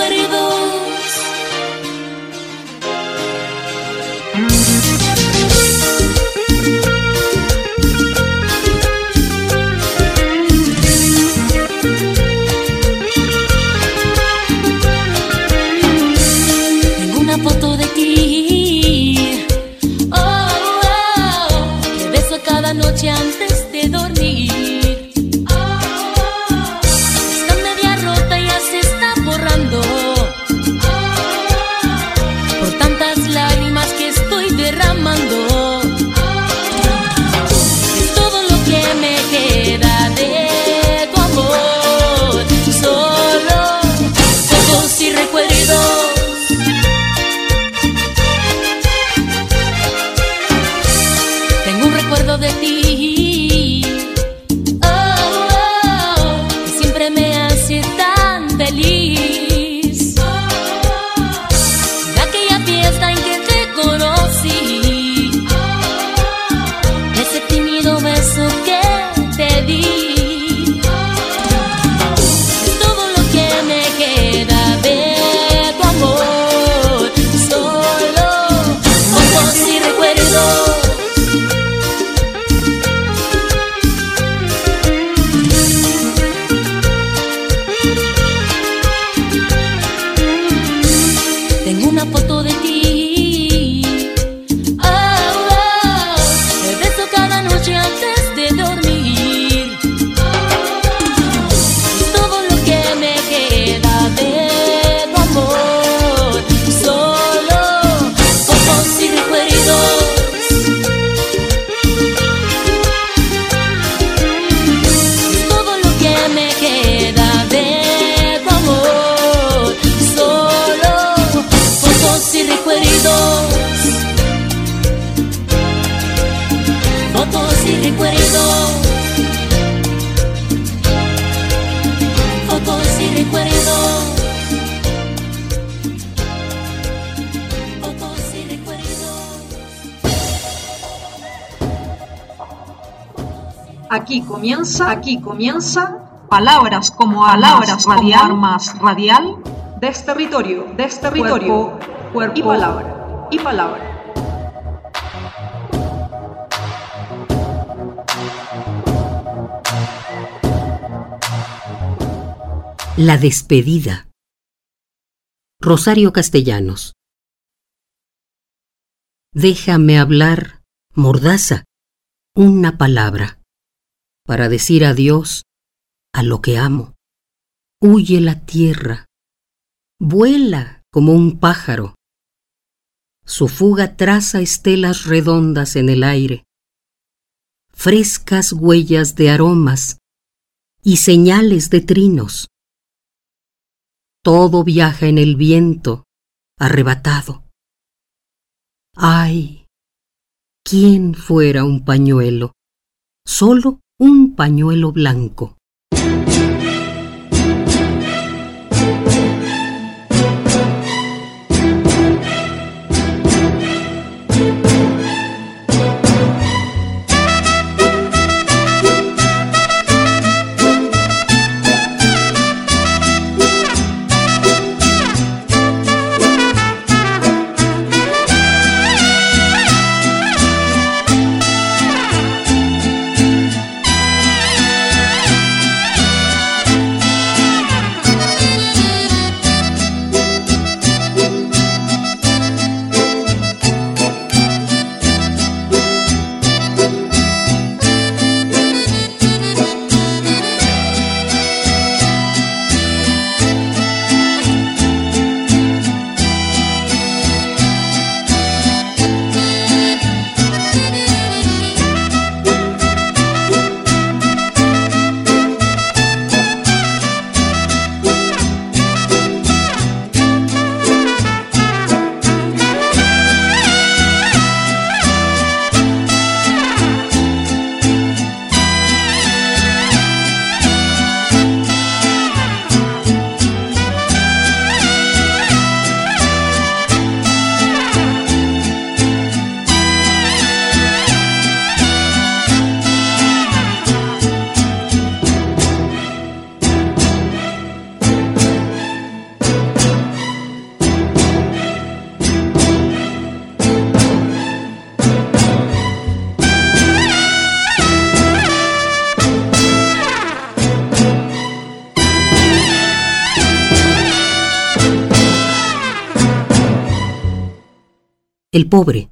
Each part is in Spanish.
whatever. Comienza, palabras como palabras radial, armas radial, desterritorio, desterritorio, cuerpo, cuerpo y palabra, y palabra. La despedida. Rosario Castellanos. Déjame hablar, mordaza, una palabra, para decir adiós a lo que amo. Huye la tierra, vuela como un pájaro. Su fuga traza estelas redondas en el aire, frescas huellas de aromas y señales de trinos. Todo viaja en el viento, arrebatado. Ay, ¿quién fuera un pañuelo? Solo un pañuelo blanco. El pobre.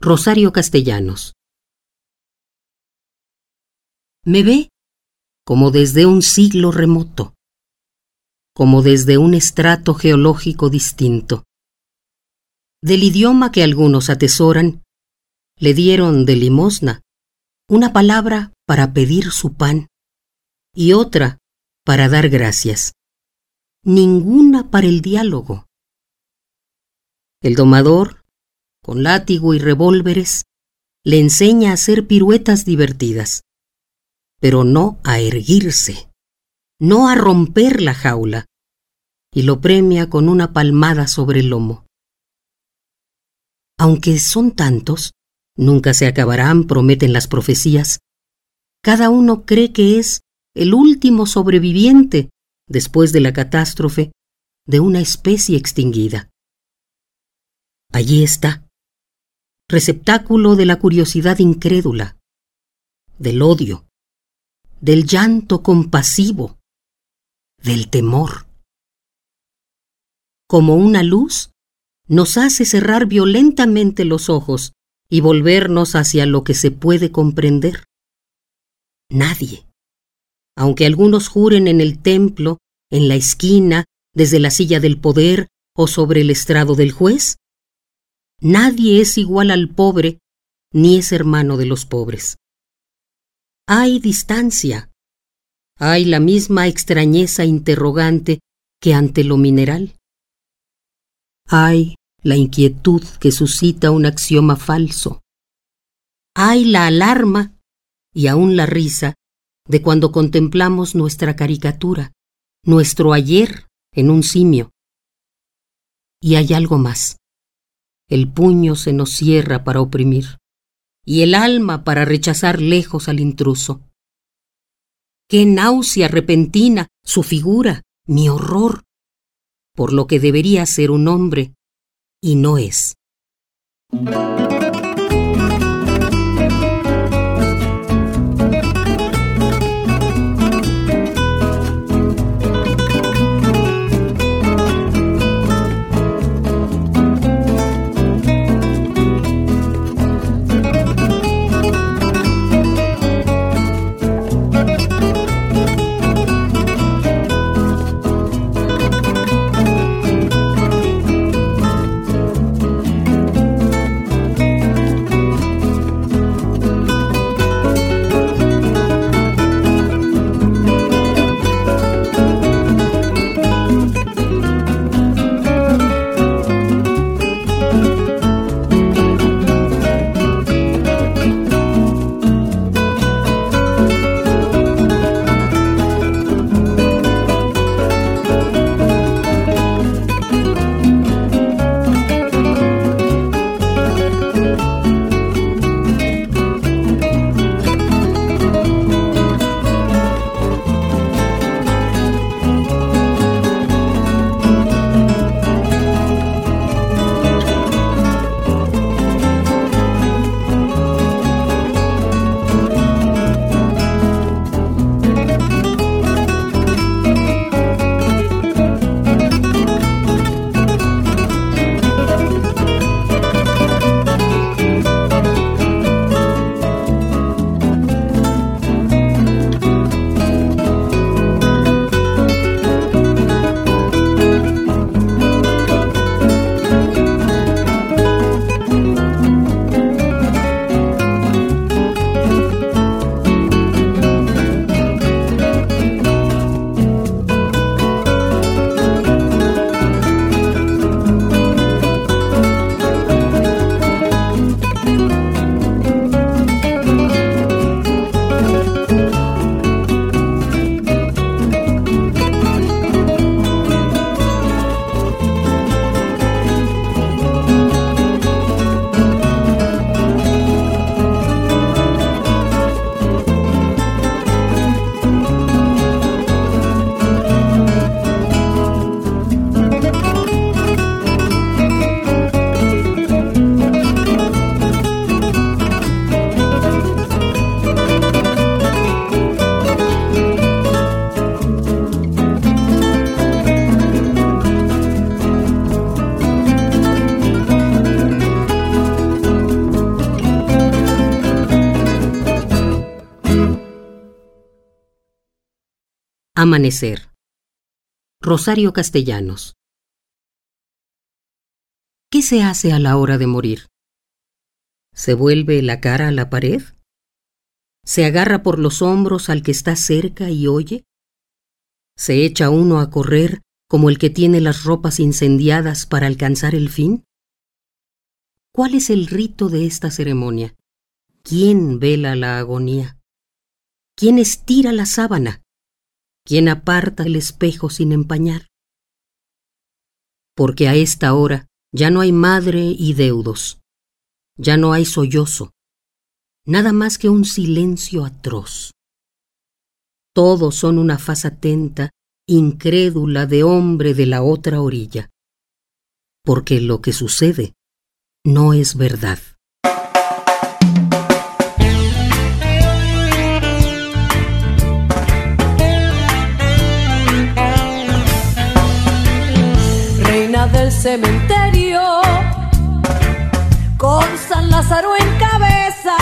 Rosario Castellanos. Me ve como desde un siglo remoto, como desde un estrato geológico distinto. Del idioma que algunos atesoran, le dieron de limosna una palabra para pedir su pan y otra para dar gracias, ninguna para el diálogo. El domador, con látigo y revólveres, le enseña a hacer piruetas divertidas, pero no a erguirse, no a romper la jaula, y lo premia con una palmada sobre el lomo. Aunque son tantos, nunca se acabarán, prometen las profecías, cada uno cree que es el último sobreviviente después de la catástrofe de una especie extinguida. Allí está, receptáculo de la curiosidad incrédula, del odio, del llanto compasivo, del temor. Como una luz, nos hace cerrar violentamente los ojos y volvernos hacia lo que se puede comprender. Nadie, aunque algunos juren en el templo, en la esquina, desde la silla del poder o sobre el estrado del juez, Nadie es igual al pobre, ni es hermano de los pobres. Hay distancia. Hay la misma extrañeza interrogante que ante lo mineral. Hay la inquietud que suscita un axioma falso. Hay la alarma y aún la risa de cuando contemplamos nuestra caricatura, nuestro ayer en un simio. Y hay algo más el puño se nos cierra para oprimir, y el alma para rechazar lejos al intruso. Qué náusea repentina su figura, mi horror, por lo que debería ser un hombre y no es. Amanecer. Rosario Castellanos. ¿Qué se hace a la hora de morir? ¿Se vuelve la cara a la pared? ¿Se agarra por los hombros al que está cerca y oye? ¿Se echa uno a correr como el que tiene las ropas incendiadas para alcanzar el fin? ¿Cuál es el rito de esta ceremonia? ¿Quién vela la agonía? ¿Quién estira la sábana? ¿Quién aparta el espejo sin empañar? Porque a esta hora ya no hay madre y deudos, ya no hay sollozo, nada más que un silencio atroz. Todos son una faz atenta, incrédula de hombre de la otra orilla, porque lo que sucede no es verdad. Cementerio, con San Lázaro en cabeza,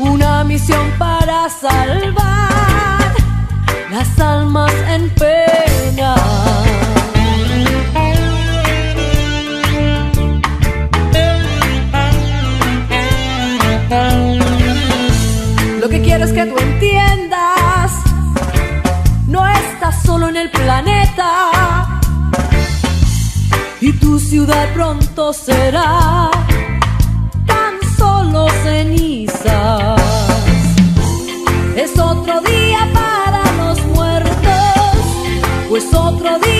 una misión para salvar las almas en pena. Lo que quiero es que tú entiendas, tu ciudad pronto será tan solo cenizas. Es otro día para los muertos, pues otro día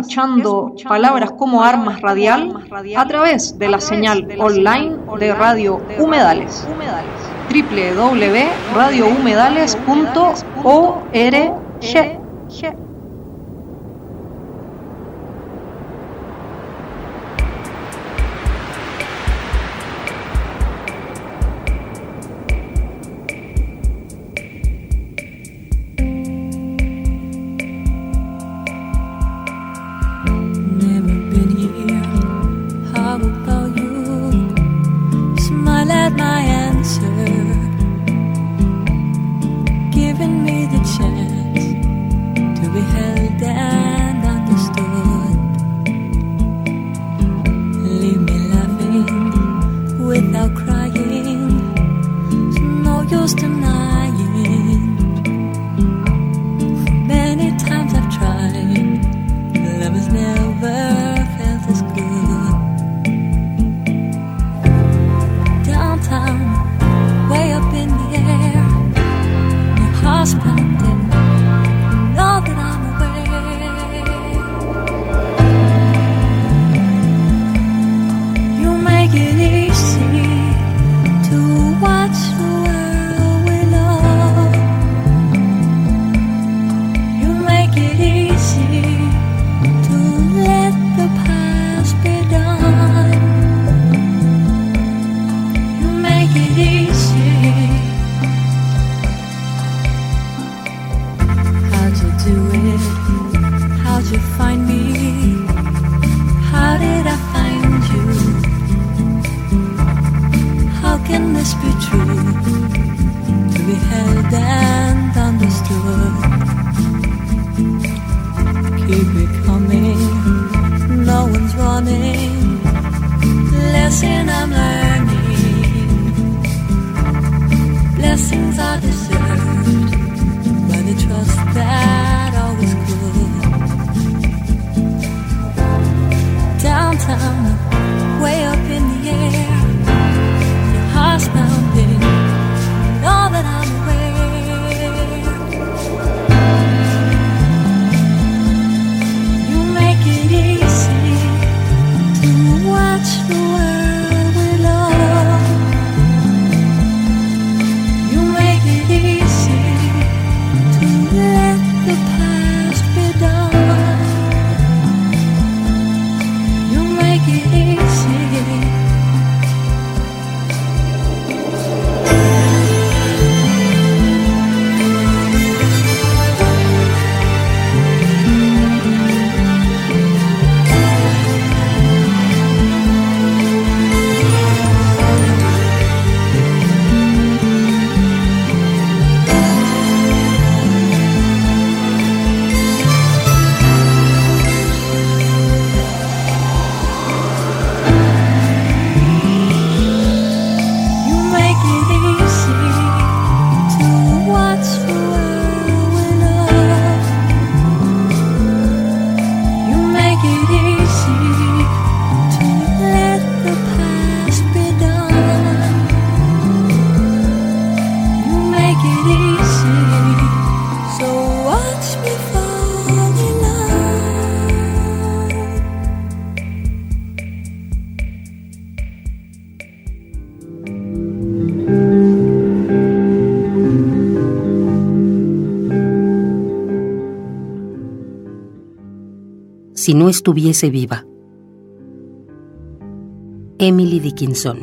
escuchando palabras como armas radial a través de la señal online de Radio Humedales. Www.radiohumedales.org Si no estuviese viva. Emily Dickinson.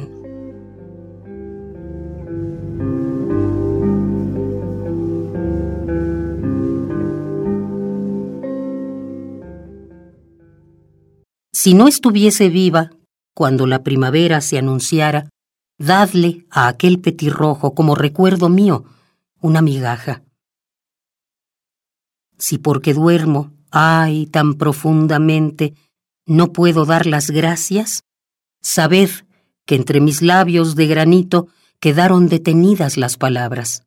Si no estuviese viva, cuando la primavera se anunciara, dadle a aquel petirrojo como recuerdo mío una migaja. Si porque duermo, ay, tan profundamente, no puedo dar las gracias, sabed que entre mis labios de granito quedaron detenidas las palabras.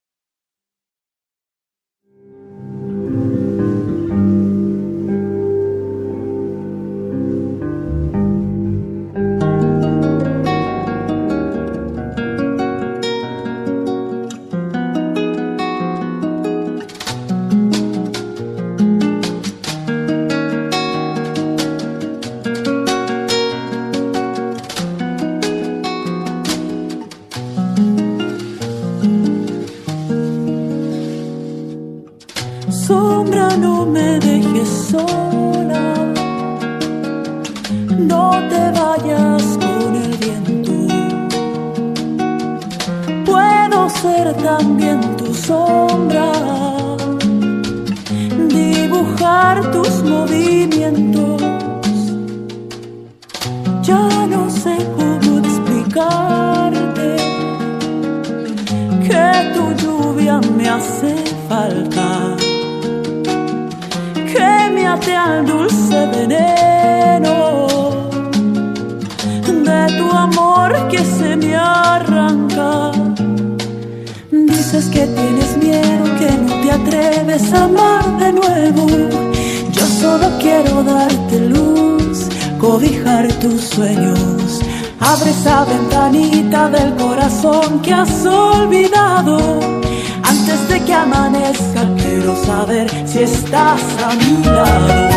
Sombra. Dibujar tus movimientos. Ya no sé cómo explicarte que tu lluvia me hace falta que me ate al dulce veneno de tu amor que se me arranca. Dices que tienes miedo, que no te atreves a amar de nuevo. Yo solo quiero darte luz, cobijar tus sueños. Abre esa ventanita del corazón que has olvidado. Antes de que amanezca quiero saber si estás a mi lado.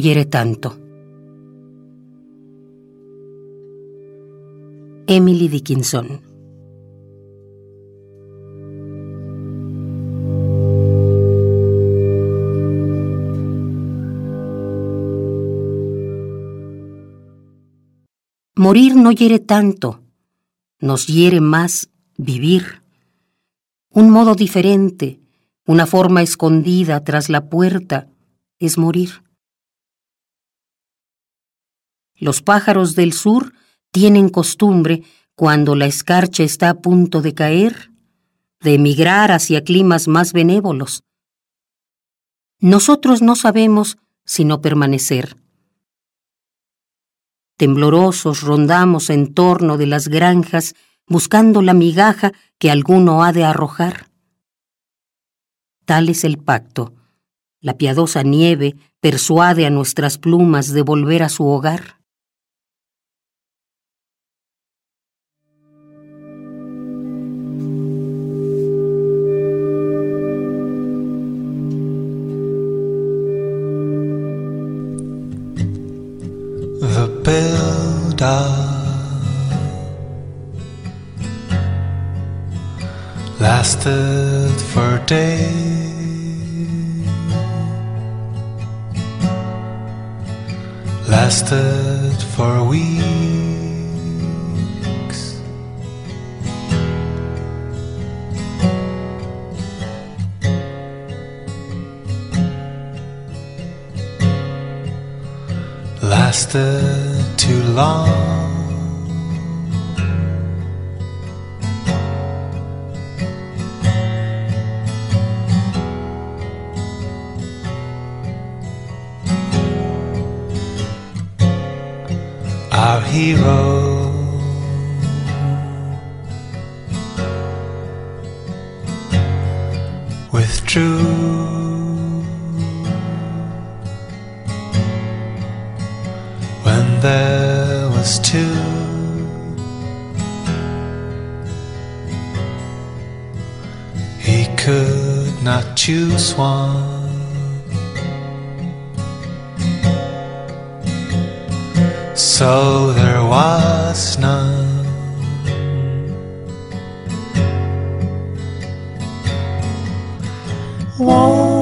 Hiere tanto. Emily Dickinson Morir no hiere tanto, nos hiere más vivir. Un modo diferente, una forma escondida tras la puerta, es morir. Los pájaros del sur tienen costumbre, cuando la escarcha está a punto de caer, de emigrar hacia climas más benévolos. Nosotros no sabemos sino permanecer. Temblorosos rondamos en torno de las granjas buscando la migaja que alguno ha de arrojar. Tal es el pacto la piadosa nieve persuade a nuestras plumas de volver a su hogar. Builder lasted for days. lasted for weeks. Lasted too long. our hero. Withdrew when there was two. He could not choose one. so there was none. Wanting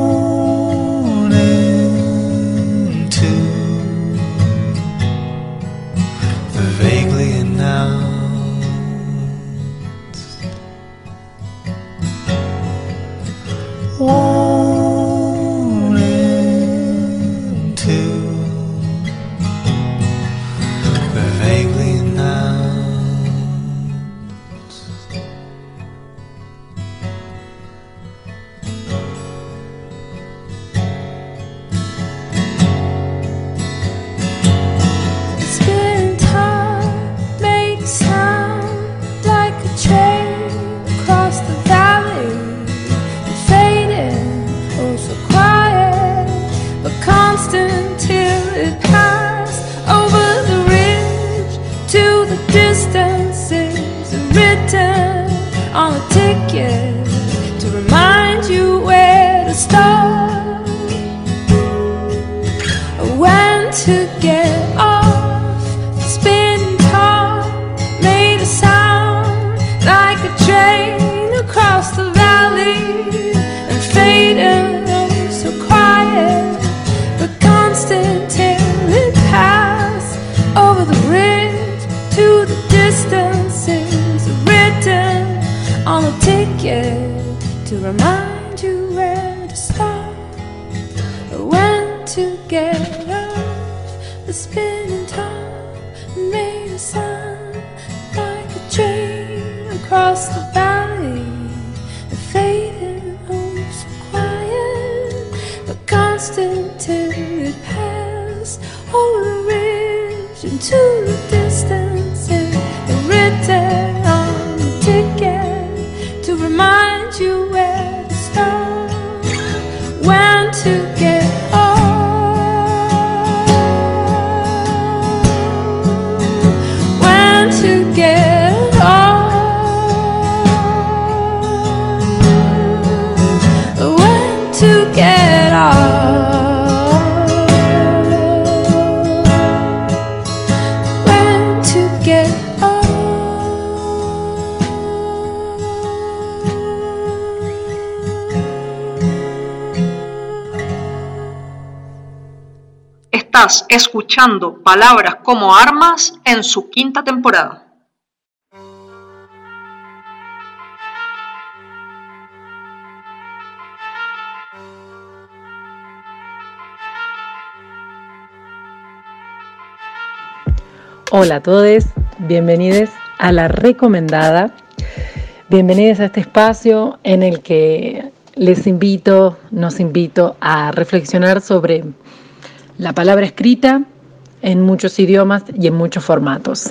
to remind Escuchando Palabras como Armas en su quinta temporada. Hola a todos, bienvenidos a la recomendada. Bienvenidos a este espacio en el que les invito, nos invito a reflexionar sobre la palabra escrita en muchos idiomas y en muchos formatos.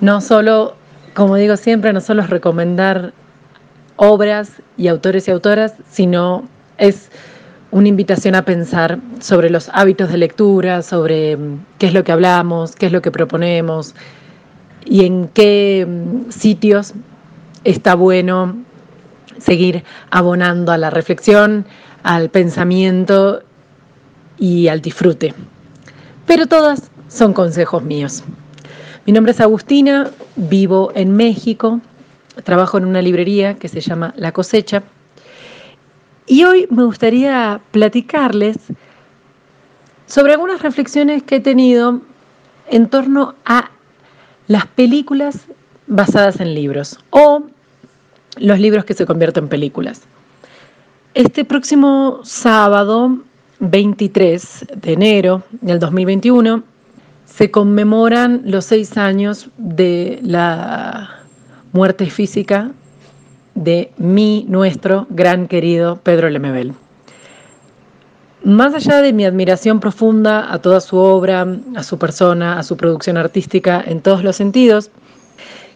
No solo, como digo siempre, no solo es recomendar obras y autores y autoras, sino es una invitación a pensar sobre los hábitos de lectura, sobre mm, qué es lo que hablamos, qué es lo que proponemos y en qué mm, sitios está bueno seguir abonando a la reflexión, al pensamiento y al disfrute. Pero todas son consejos míos. Mi nombre es Agustina, vivo en México, trabajo en una librería que se llama La Cosecha y hoy me gustaría platicarles sobre algunas reflexiones que he tenido en torno a las películas basadas en libros o los libros que se convierten en películas. Este próximo sábado 23 de enero del 2021 se conmemoran los seis años de la muerte física de mi, nuestro gran querido Pedro Lemebel. Más allá de mi admiración profunda a toda su obra, a su persona, a su producción artística en todos los sentidos,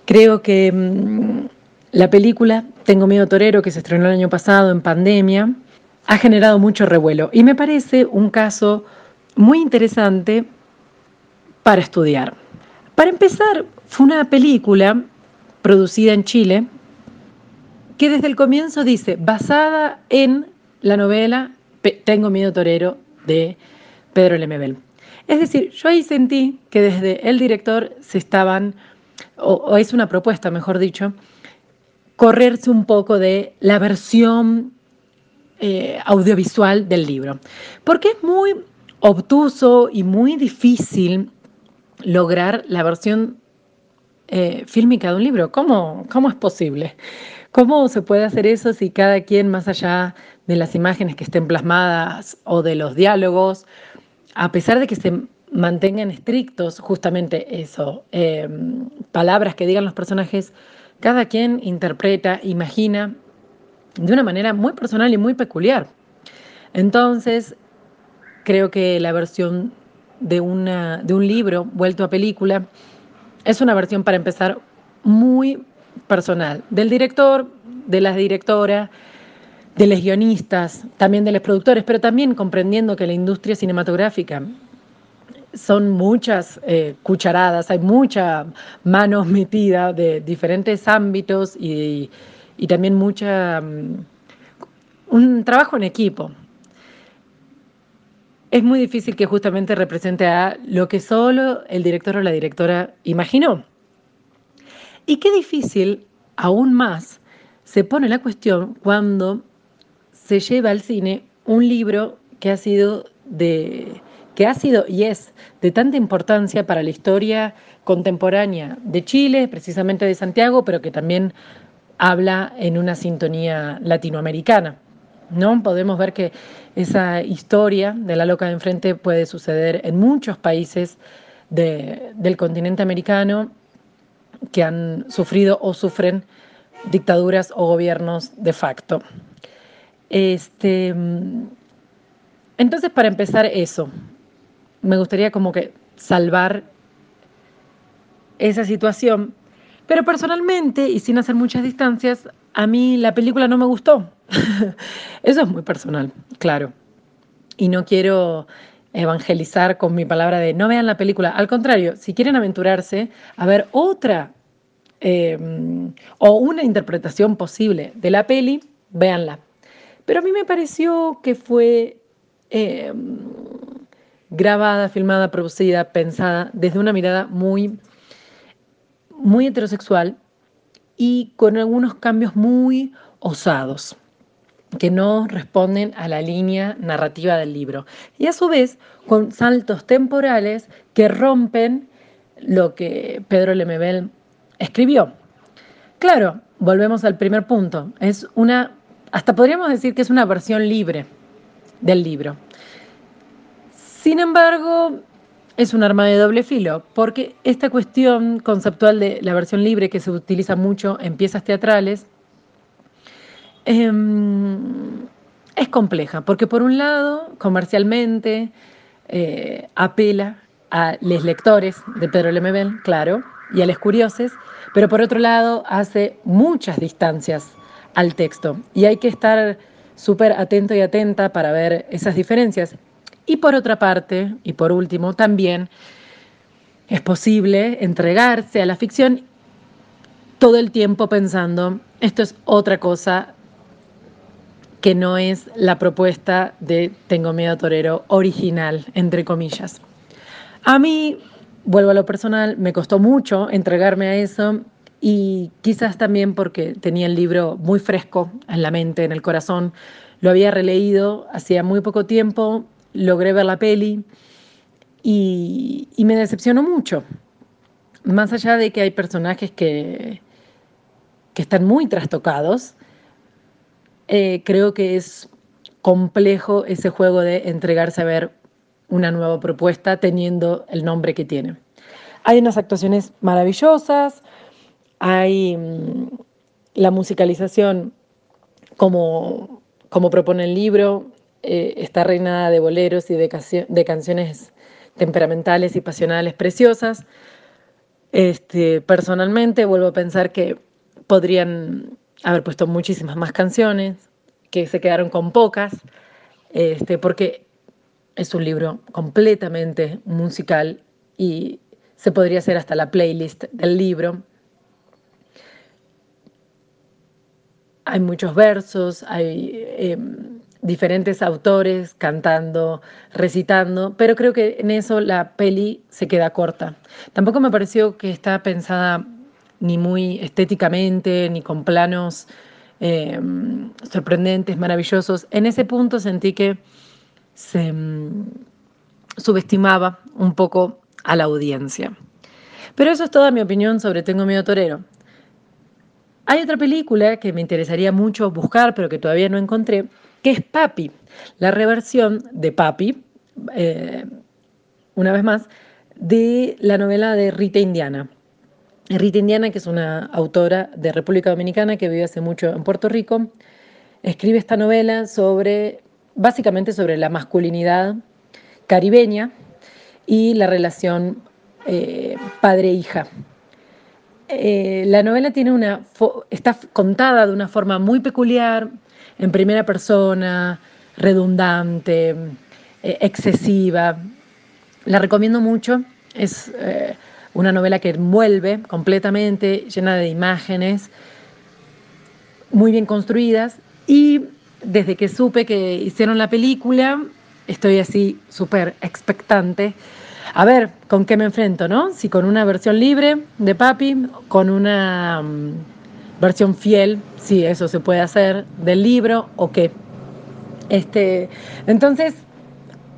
creo que mmm, la película Tengo miedo torero, que se estrenó el año pasado en pandemia, ha generado mucho revuelo y me parece un caso muy interesante para estudiar. Para empezar, fue una película producida en Chile que desde el comienzo dice, basada en la novela Tengo miedo torero de Pedro Lemebel. Es decir, yo ahí sentí que desde el director se estaban, o, o es una propuesta, mejor dicho, correrse un poco de la versión eh, audiovisual del libro. Porque es muy obtuso y muy difícil lograr la versión eh, fílmica de un libro. ¿Cómo, ¿Cómo es posible? ¿Cómo se puede hacer eso si cada quien, más allá de las imágenes que estén plasmadas o de los diálogos, a pesar de que se mantengan estrictos justamente eso, eh, palabras que digan los personajes, cada quien interpreta, imagina de una manera muy personal y muy peculiar. Entonces, creo que la versión de, una, de un libro vuelto a película es una versión para empezar muy personal, del director, de la directora, de los guionistas, también de los productores, pero también comprendiendo que la industria cinematográfica son muchas eh, cucharadas, hay mucha mano metida de diferentes ámbitos y también mucha um, un trabajo en equipo. Es muy difícil que justamente represente a lo que solo el director o la directora imaginó. Y qué difícil, aún más, se pone la cuestión cuando se lleva al cine un libro que ha sido de que ha sido y es de tanta importancia para la historia contemporánea de Chile, precisamente de Santiago, pero que también habla en una sintonía latinoamericana. ¿no? Podemos ver que esa historia de la loca de enfrente puede suceder en muchos países de, del continente americano que han sufrido o sufren dictaduras o gobiernos de facto. Este, entonces, para empezar eso, me gustaría como que salvar esa situación. Pero personalmente, y sin hacer muchas distancias, a mí la película no me gustó. Eso es muy personal, claro. Y no quiero evangelizar con mi palabra de no vean la película. Al contrario, si quieren aventurarse a ver otra eh, o una interpretación posible de la peli, véanla. Pero a mí me pareció que fue eh, grabada, filmada, producida, pensada desde una mirada muy, muy heterosexual y con algunos cambios muy osados que no responden a la línea narrativa del libro. Y a su vez, con saltos temporales que rompen lo que Pedro Lemebel escribió. Claro, volvemos al primer punto. Es una, hasta podríamos decir que es una versión libre del libro. Sin embargo, es un arma de doble filo, porque esta cuestión conceptual de la versión libre que se utiliza mucho en piezas teatrales em, es compleja, porque por un lado, comercialmente, eh, apela a los lectores de Pedro Lemebel, claro, y a los curiosos, pero por otro lado hace muchas distancias al texto y hay que estar súper atento y atenta para ver esas diferencias. Y por otra parte, y por último, también es posible entregarse a la ficción todo el tiempo pensando, esto es otra cosa que no es la propuesta de Tengo Miedo Torero original, entre comillas. A mí, vuelvo a lo personal, me costó mucho entregarme a eso y quizás también porque tenía el libro muy fresco en la mente, en el corazón. Lo había releído hacía muy poco tiempo logré ver la peli y, me decepcionó mucho. Más allá de que hay personajes que, que están muy trastocados, eh, creo que es complejo ese juego de entregarse a ver una nueva propuesta teniendo el nombre que tiene. Hay unas actuaciones maravillosas, hay mm, la musicalización como, como propone el libro, eh, está reinada de boleros y de, canciones temperamentales y pasionales preciosas. Este, personalmente vuelvo a pensar que podrían haber puesto muchísimas más canciones, que se quedaron con pocas, este, porque es un libro completamente musical y se podría hacer hasta la playlist del libro. Hay muchos versos, hay... Eh, diferentes autores cantando, recitando, pero creo que en eso la peli se queda corta. Tampoco me pareció que está pensada ni muy estéticamente, ni con planos eh, sorprendentes, maravillosos. En ese punto sentí que se mm, subestimaba un poco a la audiencia. Pero eso es toda mi opinión sobre Tengo Miedo Torero. Hay otra película que me interesaría mucho buscar, pero que todavía no encontré, que es Papi, la reversión de Papi, eh, una vez más, de la novela de Rita Indiana. Rita Indiana, que es una autora de República Dominicana que vive hace mucho en Puerto Rico, escribe esta novela sobre, básicamente sobre la masculinidad caribeña y la relación eh, padre-hija. Eh, la novela tiene una está contada de una forma muy peculiar, en primera persona, redundante, eh, excesiva. La recomiendo mucho. Es una novela que envuelve completamente, llena de imágenes, muy bien construidas. Y desde que supe que hicieron la película, estoy así súper expectante. A ver, ¿con qué me enfrento, no? Si con una versión libre de Papi, con una mm, versión fiel, si eso se puede hacer, del libro o qué. Este, entonces,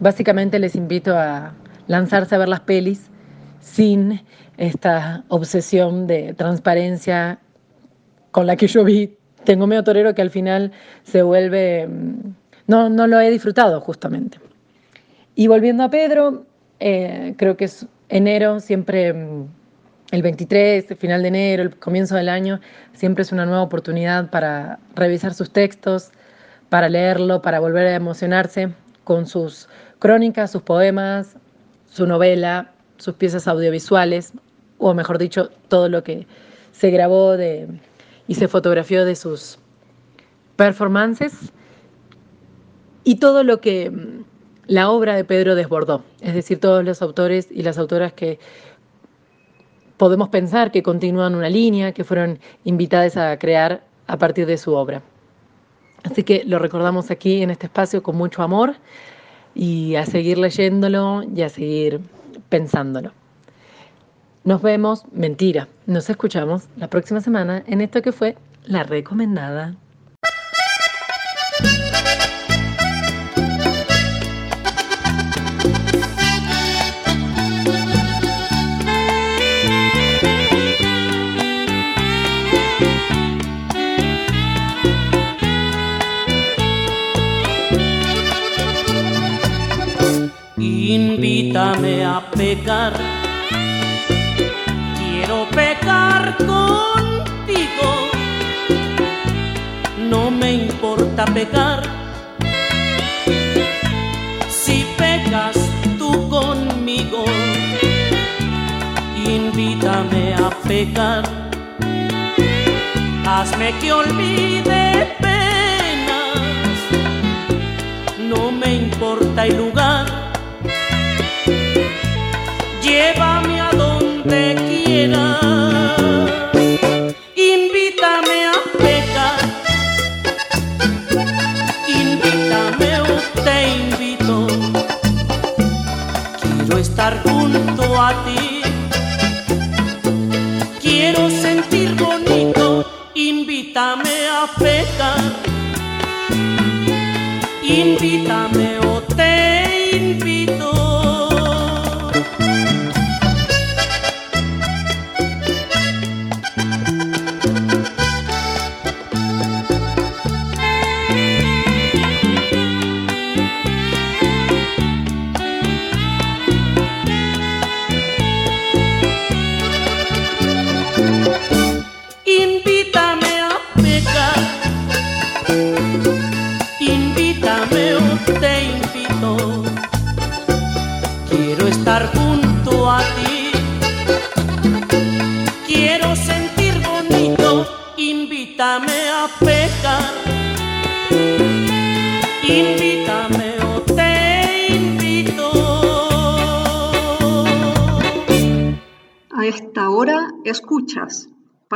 básicamente les invito a lanzarse a ver las pelis sin esta obsesión de transparencia con la que yo vi. Tengo medio torero que al final se vuelve... Mm, no, no lo he disfrutado justamente. Y volviendo a Pedro, eh, creo que es enero, siempre mm, el 23, el final de enero, el comienzo del año, siempre es una nueva oportunidad para revisar sus textos, para leerlo, para volver a emocionarse con sus crónicas, sus poemas, su novela, sus piezas audiovisuales, o mejor dicho, todo lo que se grabó de, y se fotografió de sus performances y todo lo que mm, la obra de Pedro desbordó, es decir, todos los autores y las autoras que podemos pensar que continúan una línea, que fueron invitadas a crear a partir de su obra. Así que lo recordamos aquí en este espacio con mucho amor y a seguir leyéndolo y a seguir pensándolo. Nos vemos, mentira, nos escuchamos la próxima semana en esto que fue La Recomendada. Invítame a pecar, quiero pecar contigo. No me importa pecar si pecas tú conmigo. Invítame a pecar, hazme que olvide penas. No me importa el lugar invítame o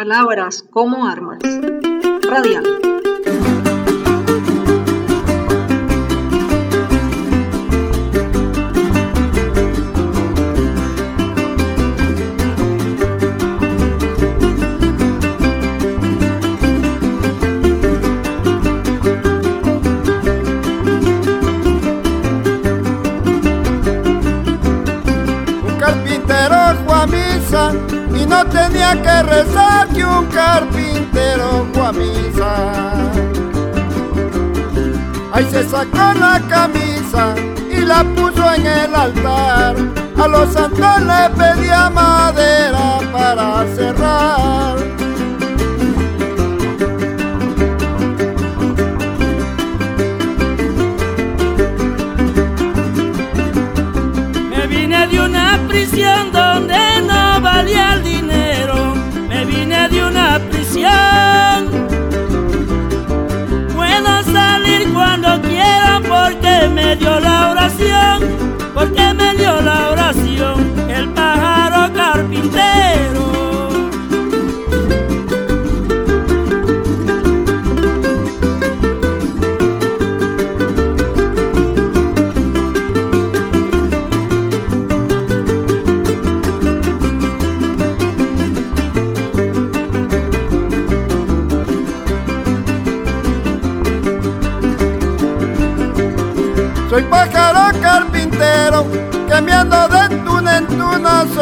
palabras como armas.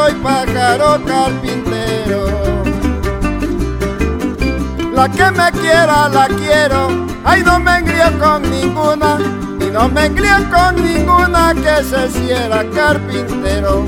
Soy pájaro carpintero. La que me quiera la quiero, ay no me engrío con ninguna, y no me engrío con ninguna que se hiciera carpintero.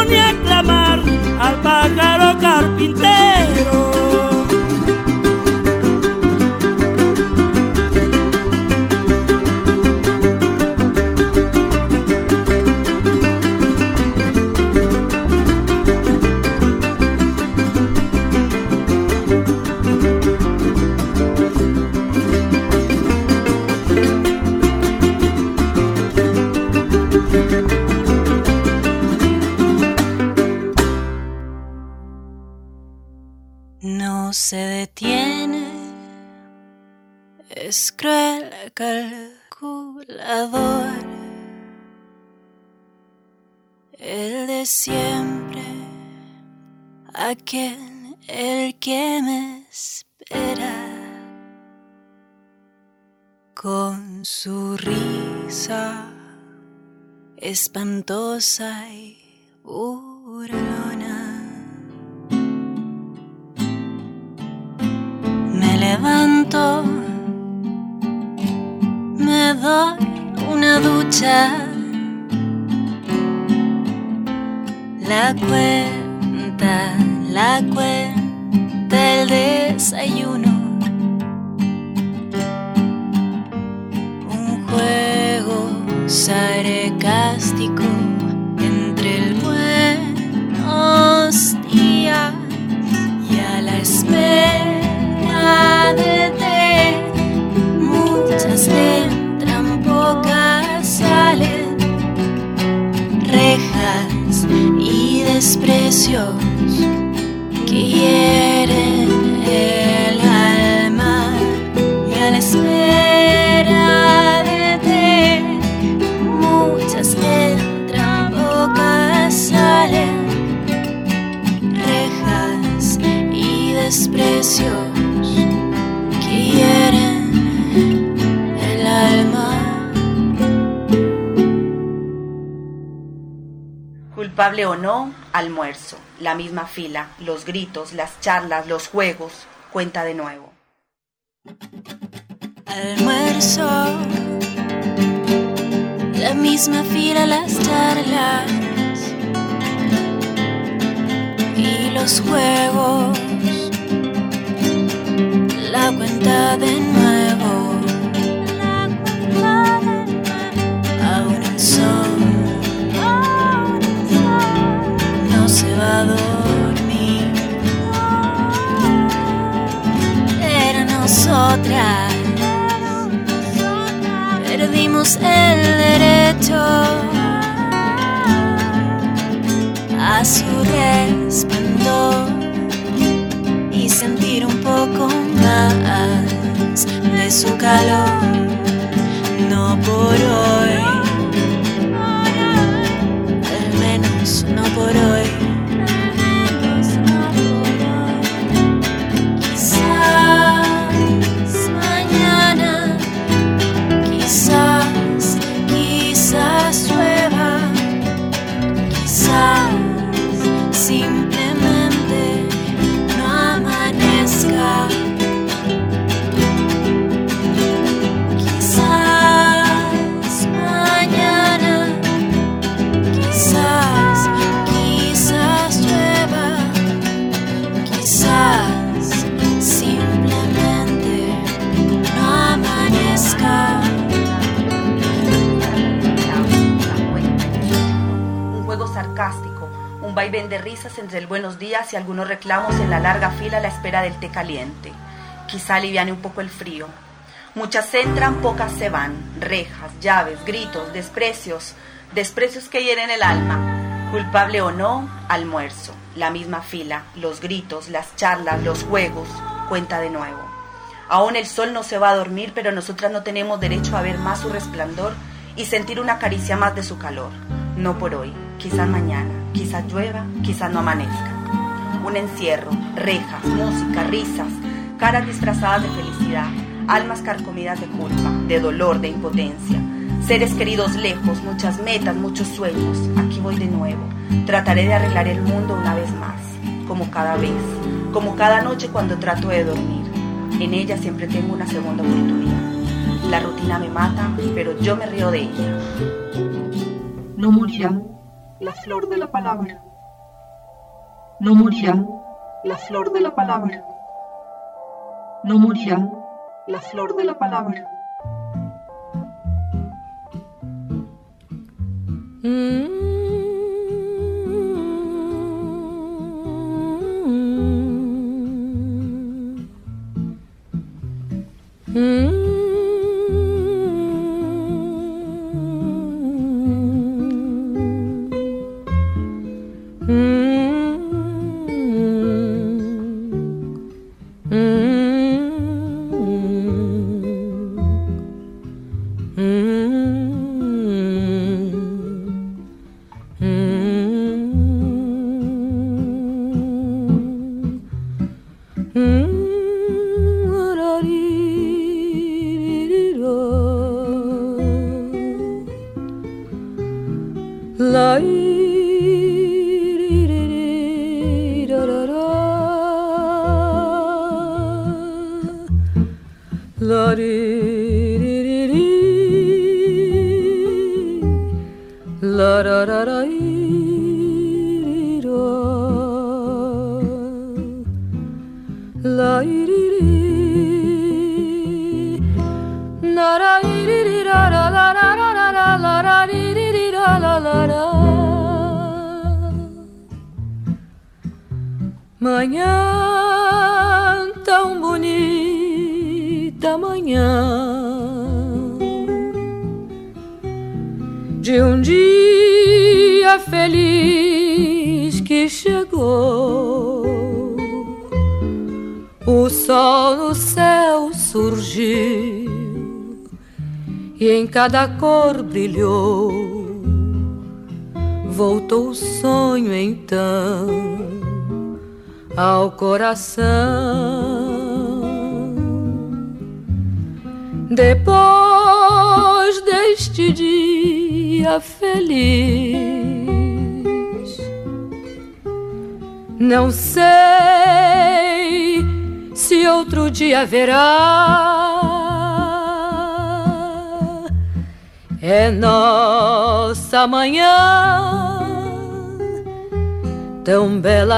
Pone a clamar al pájaro carpintero. Siempre, aquel el que me espera, con su risa espantosa y burlona. Me levanto, me doy una ducha, la cuenta, la cuenta, el desayuno, un juego sarcástico entre el buenos días y a la espera desprecios que hieren el alma y a la espera de té. Muchas entran, pocas salen, rejas y desprecios Culpable o no, almuerzo, la misma fila, los gritos, las charlas, los juegos, cuenta de nuevo. almuerzo. La misma fila, las charlas y los juegos. La cuenta de nuevo. Dormir. Era nosotras perdimos el derecho a su resplandor y sentir un poco más de su calor. no por hoy. Vaivén de risas entre el buenos días y algunos reclamos en la larga fila a la espera del té caliente. Quizá aliviane un poco el frío. Muchas entran, pocas se van. Rejas, llaves, gritos, desprecios, desprecios que hieren el alma. Culpable o no, almuerzo. La misma fila, los gritos, las charlas, los juegos. Cuenta de nuevo. Aún el sol no se va a dormir, pero nosotras no tenemos derecho a ver más su resplandor y sentir una caricia más de su calor. No por hoy, quizás mañana, quizás llueva, quizás no amanezca. Un encierro, rejas, música, risas, caras disfrazadas de felicidad, almas carcomidas de culpa, de dolor, de impotencia. Seres queridos lejos, muchas metas, muchos sueños. Aquí voy de nuevo. Trataré de arreglar el mundo una vez más, como cada vez, como cada noche cuando trato de dormir. En ella siempre tengo una segunda oportunidad. La rutina me mata, pero yo me río de ella. No morirá la flor de la palabra. No morirá la flor de la palabra. No morirá la flor de la palabra. La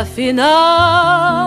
afinal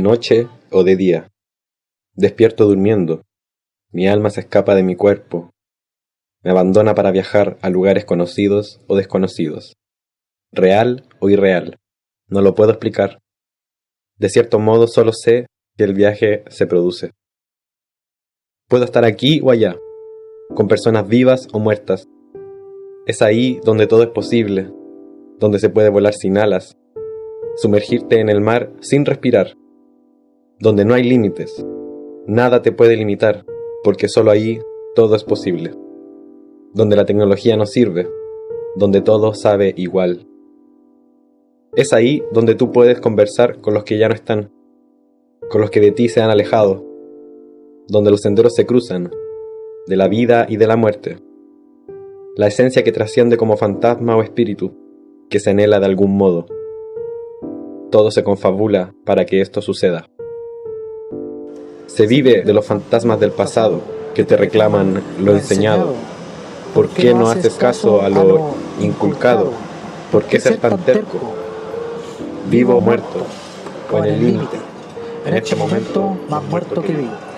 de noche o de día. Despierto durmiendo, mi alma se escapa de mi cuerpo, me abandona para viajar a lugares conocidos o desconocidos, real o irreal, no lo puedo explicar. De cierto modo solo sé que el viaje se produce. Puedo estar aquí o allá, con personas vivas o muertas. Es ahí donde todo es posible, donde se puede volar sin alas, sumergirte en el mar sin respirar, donde no hay límites, nada te puede limitar, porque solo ahí todo es posible, donde la tecnología no sirve, donde todo sabe igual. Es ahí donde tú puedes conversar con los que ya no están, con los que de ti se han alejado, donde los senderos se cruzan, de la vida y de la muerte, la esencia que trasciende como fantasma o espíritu, que se anhela de algún modo. Todo se confabula para que esto suceda. Se vive de los fantasmas del pasado que te reclaman lo enseñado. ¿Por qué no haces caso a lo inculcado? ¿Por qué ser tan terco? Vivo o muerto, o en el límite. En este momento, más muerto que vivo.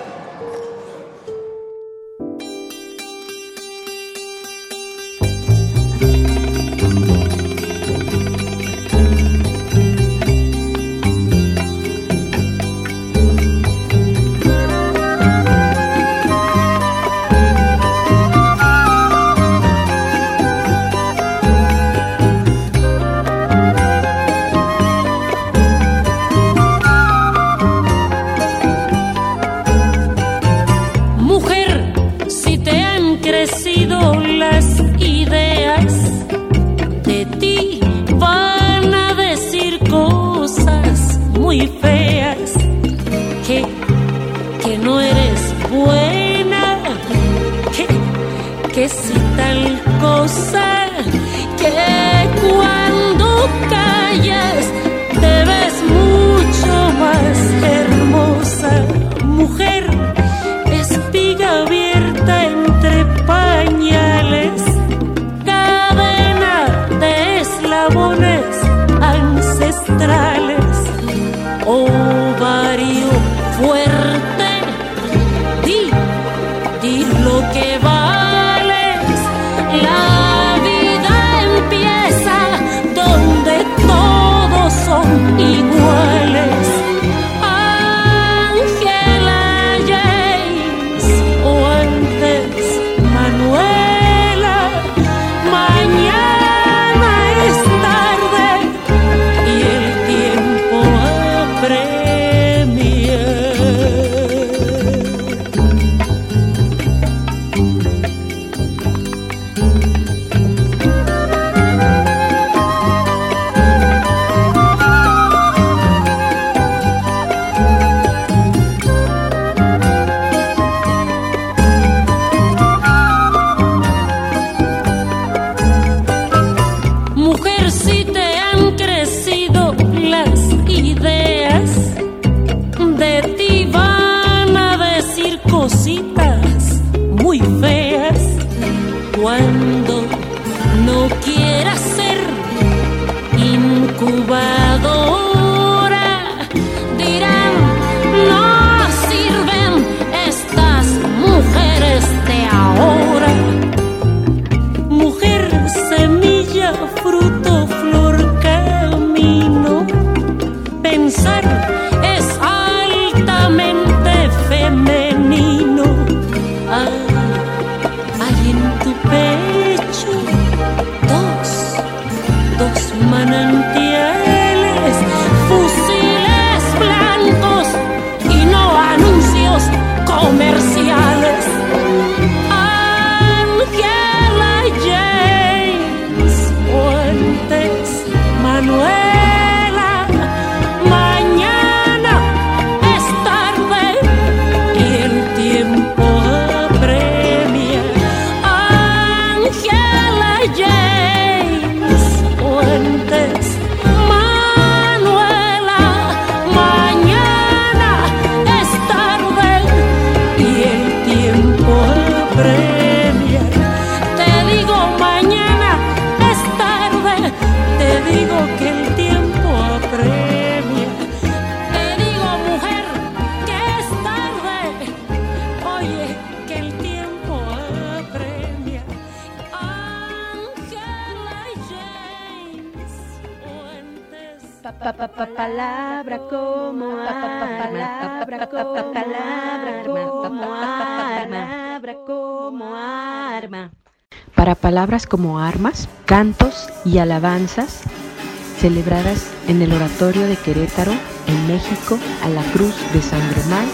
Para palabras como armas, cantos y alabanzas celebradas en el Oratorio de Querétaro, en México, a la Cruz de San Germán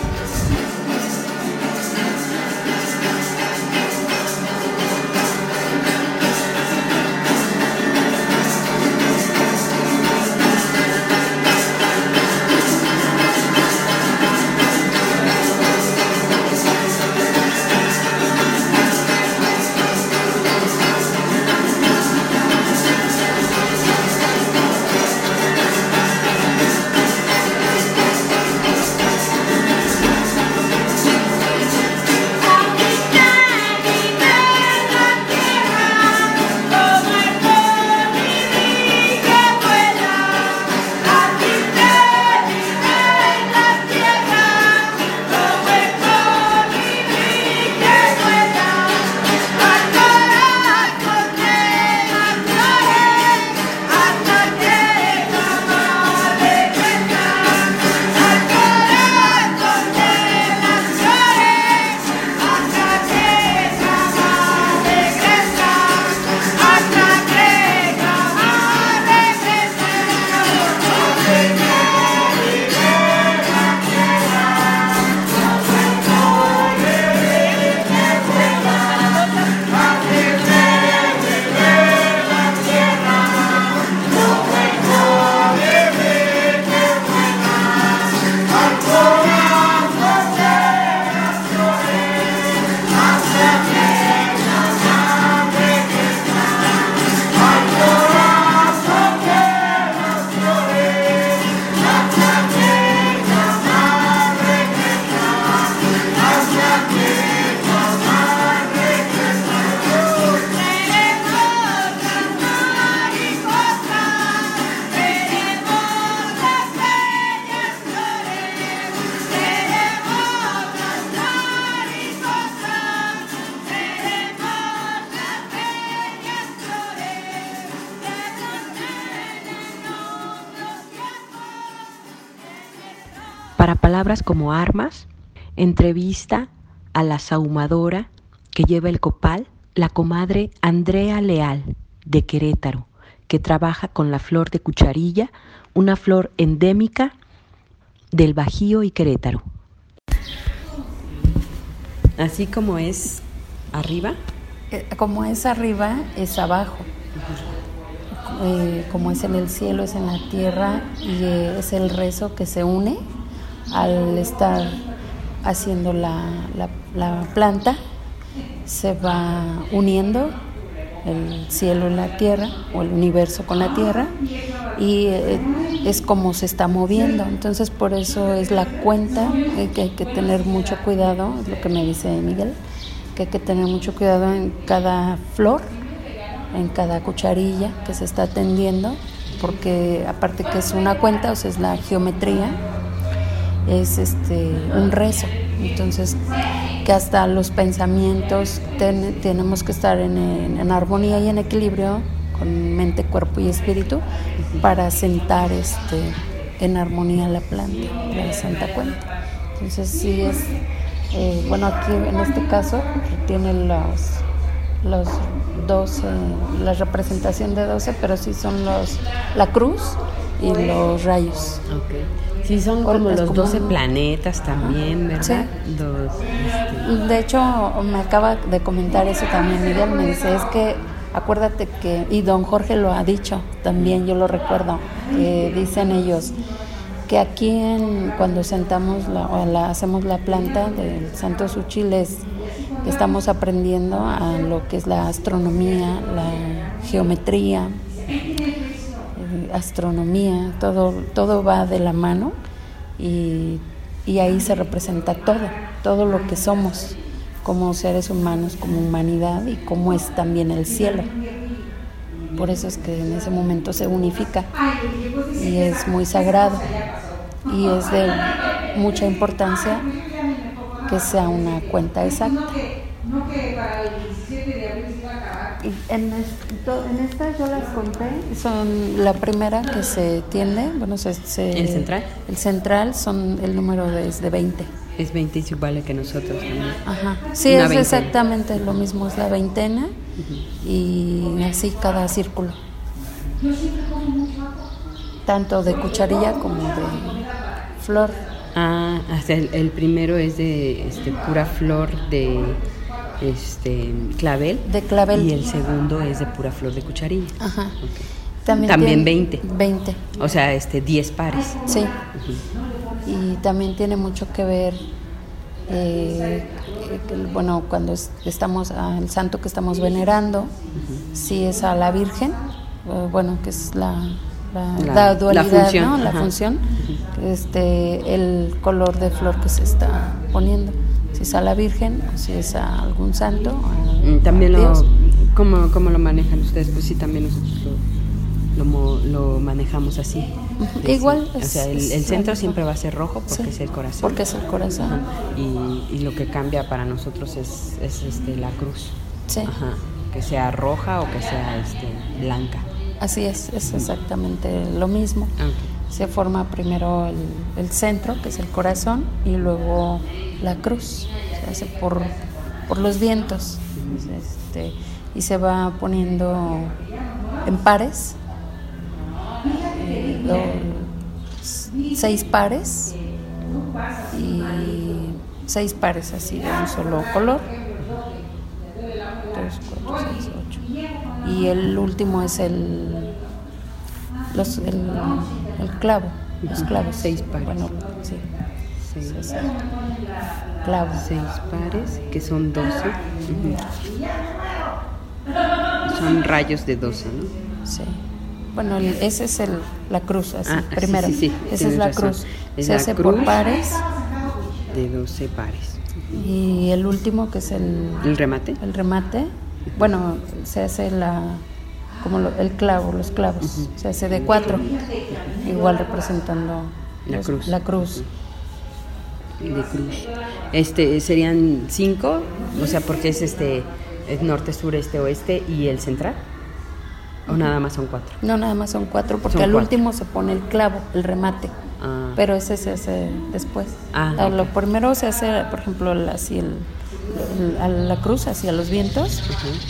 como armas, entrevista a la sahumadora que lleva el copal, la comadre Andrea Leal, de Querétaro, que trabaja con la flor de cucharilla, una flor endémica del Bajío y Querétaro. Así como es arriba. Eh, Como es arriba, es abajo. Eh, como es en el cielo, es en la tierra y eh, es el rezo que se une al estar haciendo la, la- la planta. Se va uniendo el cielo y la tierra o el universo con la tierra y eh, es como se está moviendo. Entonces por eso es la cuenta eh, que hay que tener mucho cuidado, es lo que me dice Miguel, que hay que tener mucho cuidado en cada flor, en cada cucharilla que se está atendiendo, porque aparte que es una cuenta, o sea, es la geometría, es este un rezo. Entonces, que hasta los pensamientos ten- tenemos que estar en, en- armonía y en equilibrio con mente, cuerpo y espíritu para sentar este en armonía la planta, la Santa Cuenta. Entonces, sí es, eh, bueno, aquí en este caso tiene los, los 12, la representación de 12, pero sí son los, la cruz y los rayos. Sí, son como los como 12 un- planetas también, ¿verdad? Los, este, De hecho, me acaba de comentar eso también Miguel, me dice, es que acuérdate que, y don Jorge lo ha dicho también, yo lo recuerdo, que dicen ellos que aquí en, cuando sentamos la, o la- hacemos la planta del Santo Suchil es que estamos aprendiendo a lo que es la astronomía, la geometría, astronomía, todo, todo va de la mano y, y ahí se representa todo, todo lo que somos como seres humanos, como humanidad y cómo es también el cielo. Por eso es que en ese momento se unifica y es muy sagrado y es de mucha importancia que sea una cuenta exacta. No que para el 17 de abril se iba a acabar. Y en, esto- en esta yo las conté, son la primera que se tiende, bueno, se, se- ¿El central? El central son, el número de, es de 20. Es 20 es igual que nosotros también. Ajá. Sí, Una es veintena. exactamente lo mismo, es la veintena y así cada círculo. Tanto de cucharilla como de flor. Ah, hasta el, el primero es de este, pura flor de este clavel. De clavel. Y el segundo es de pura flor de cucharilla. Ajá. También, También tiene 20. 20. O sea, este 10 pares. Sí. Y también tiene mucho que ver, eh, bueno, cuando es- estamos, al santo que estamos venerando, si es a la Virgen, eh, bueno, que es la, la, La- la la dualidad, función, ¿no? La función, este, el color de flor que se está poniendo, si es a la Virgen, o si es a algún santo, a- Mm, También a lo. ¿cómo, cómo lo manejan ustedes? Pues sí, también nosotros lo, lo, mo- lo manejamos así. De- igual, O sea, el, centro siempre va a ser rojo porque Sí, es el corazón. porque es el corazón. Ajá. Y, y lo que cambia para nosotros es, es este, la cruz. Sí. Ajá. Que sea roja o que sea este, blanca. Así es, es exactamente lo mismo. Ah, Se forma primero el, el centro, que es el corazón, y luego la cruz. Se hace por, por los vientos. Este, y se va poniendo en pares. eh, seis pares. Y seis pares así de un solo color. Y el último es el, los, el, el clavo, los clavos. Seis pares. Bueno, sí. Seis. Sí, sí. Clavo. Seis pares, que son 12. Ujú. Son rayos de 12, ¿no? Sí. Bueno, el- ese es el, la cruz, así, Ah, primero. sí, sí, Esa es la razón. cruz. Es Se la hace por pares. De 12 pares. Y el último, que es el, ¿El remate? el remate, bueno, se hace la como lo- el clavo, los clavos, se hace de cuatro, igual representando La los- cruz. La cruz. de cruz. Este serían cinco, o sea, porque es este es norte, sur, este, oeste y el central. O nada más son cuatro. No, nada más son cuatro, porque Son al cuatro. último se pone el clavo, el remate. Ah. Pero ese se hace después. Ah, Lo primero se hace, por ejemplo, así el, el- a la cruz, hacia los vientos,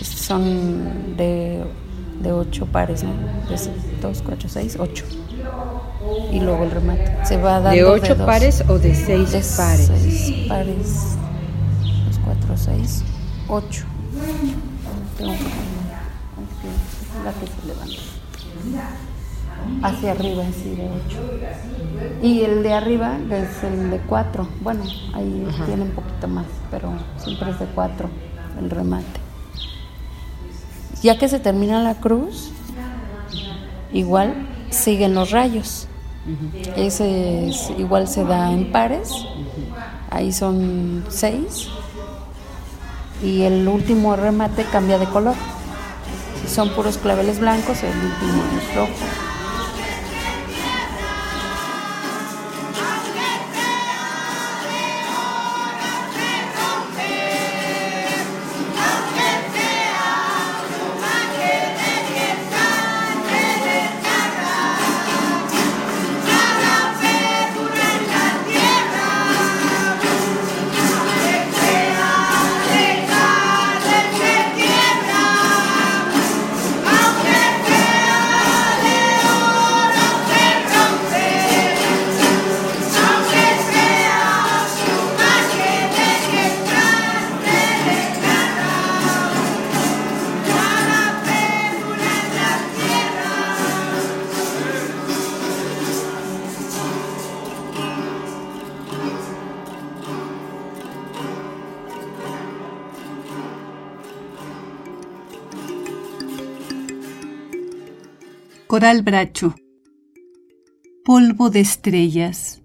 son de, de ocho pares, ¿no? De se- dos, cuatro, seis, ocho. Y luego el remate. Se va dando ¿De ocho dos. pares o de seis De pares? Seis pares. Dos, cuatro, seis, ocho. Tengo que poner- es la que se levanta hacia arriba, así de 8. Y el de arriba es el de 4. Bueno, ahí Ajá. tiene un poquito más, pero siempre es de 4 el remate. Ya que se termina la cruz, igual siguen los rayos. Ese es- igual se da en pares. Ahí son 6. Y el último remate cambia de color. Si son puros claveles blancos, el último es rojo. Coral Bracho. Polvo de estrellas.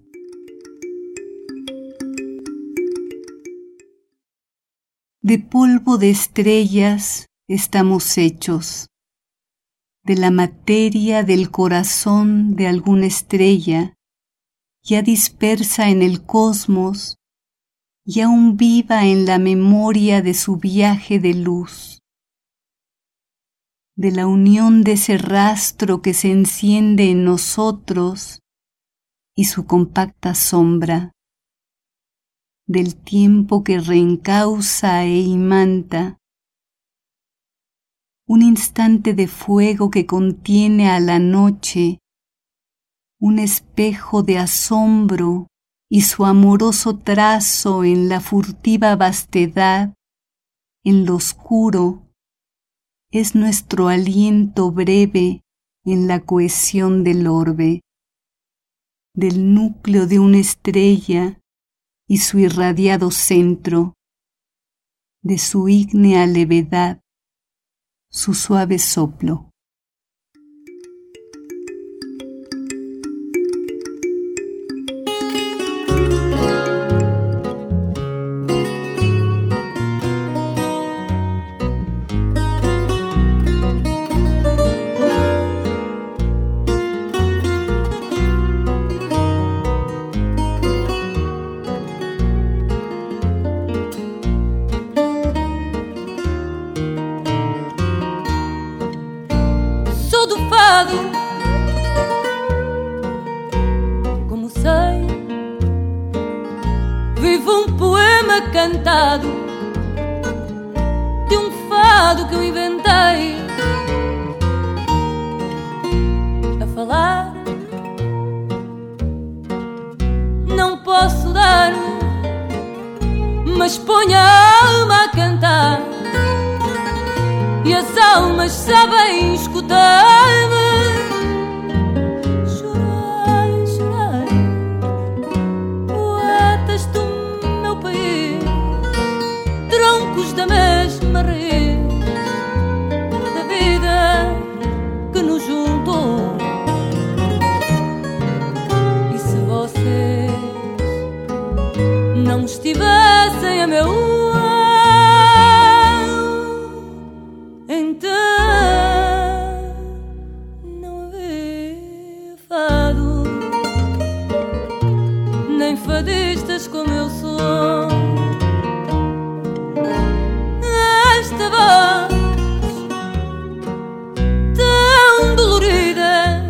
De polvo de estrellas estamos hechos. De la materia del corazón de alguna estrella, ya dispersa en el cosmos y aún viva en la memoria de su viaje de luz. De la unión de ese rastro que se enciende en nosotros y su compacta sombra, del tiempo que reencausa e imanta, un instante de fuego que contiene a la noche, un espejo de asombro y su amoroso trazo en la furtiva vastedad, en lo oscuro, es nuestro aliento breve en la cohesión del orbe, del núcleo de una estrella y su irradiado centro, de su ígnea levedad, su suave soplo. Esta voz tão dolorida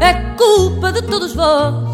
é culpa de todos vós,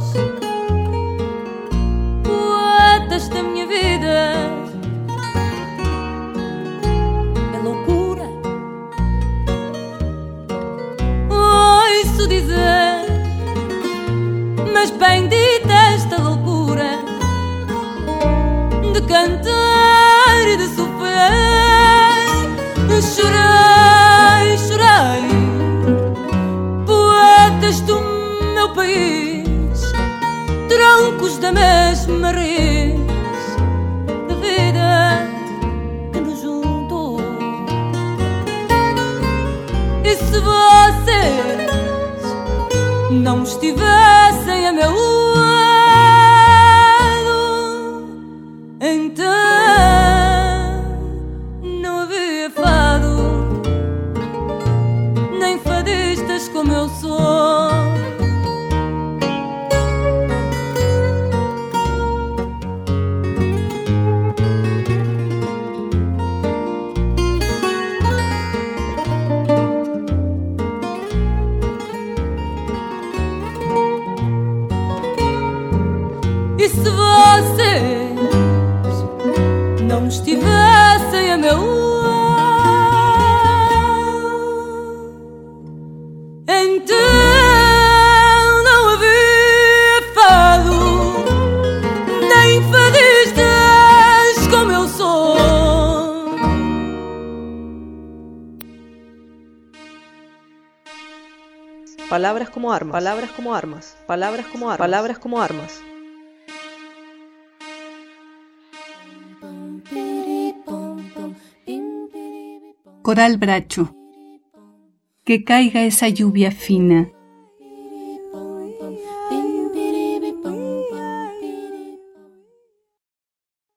como armas, palabras como armas, palabras como armas, palabras como armas. Coral Bracho. Que caiga esa lluvia fina.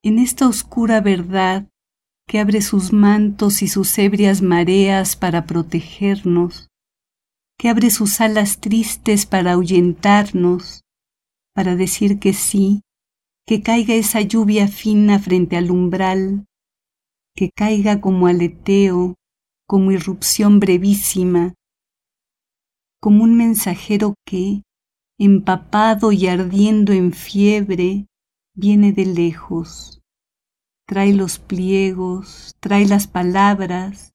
En esta oscura verdad que abre sus mantos y sus ebrias mareas para protegernos, que abre sus alas tristes para ahuyentarnos, para decir que sí, que caiga esa lluvia fina frente al umbral, que caiga como aleteo, como irrupción brevísima, como un mensajero que, empapado y ardiendo en fiebre, viene de lejos. Trae los pliegos, trae las palabras,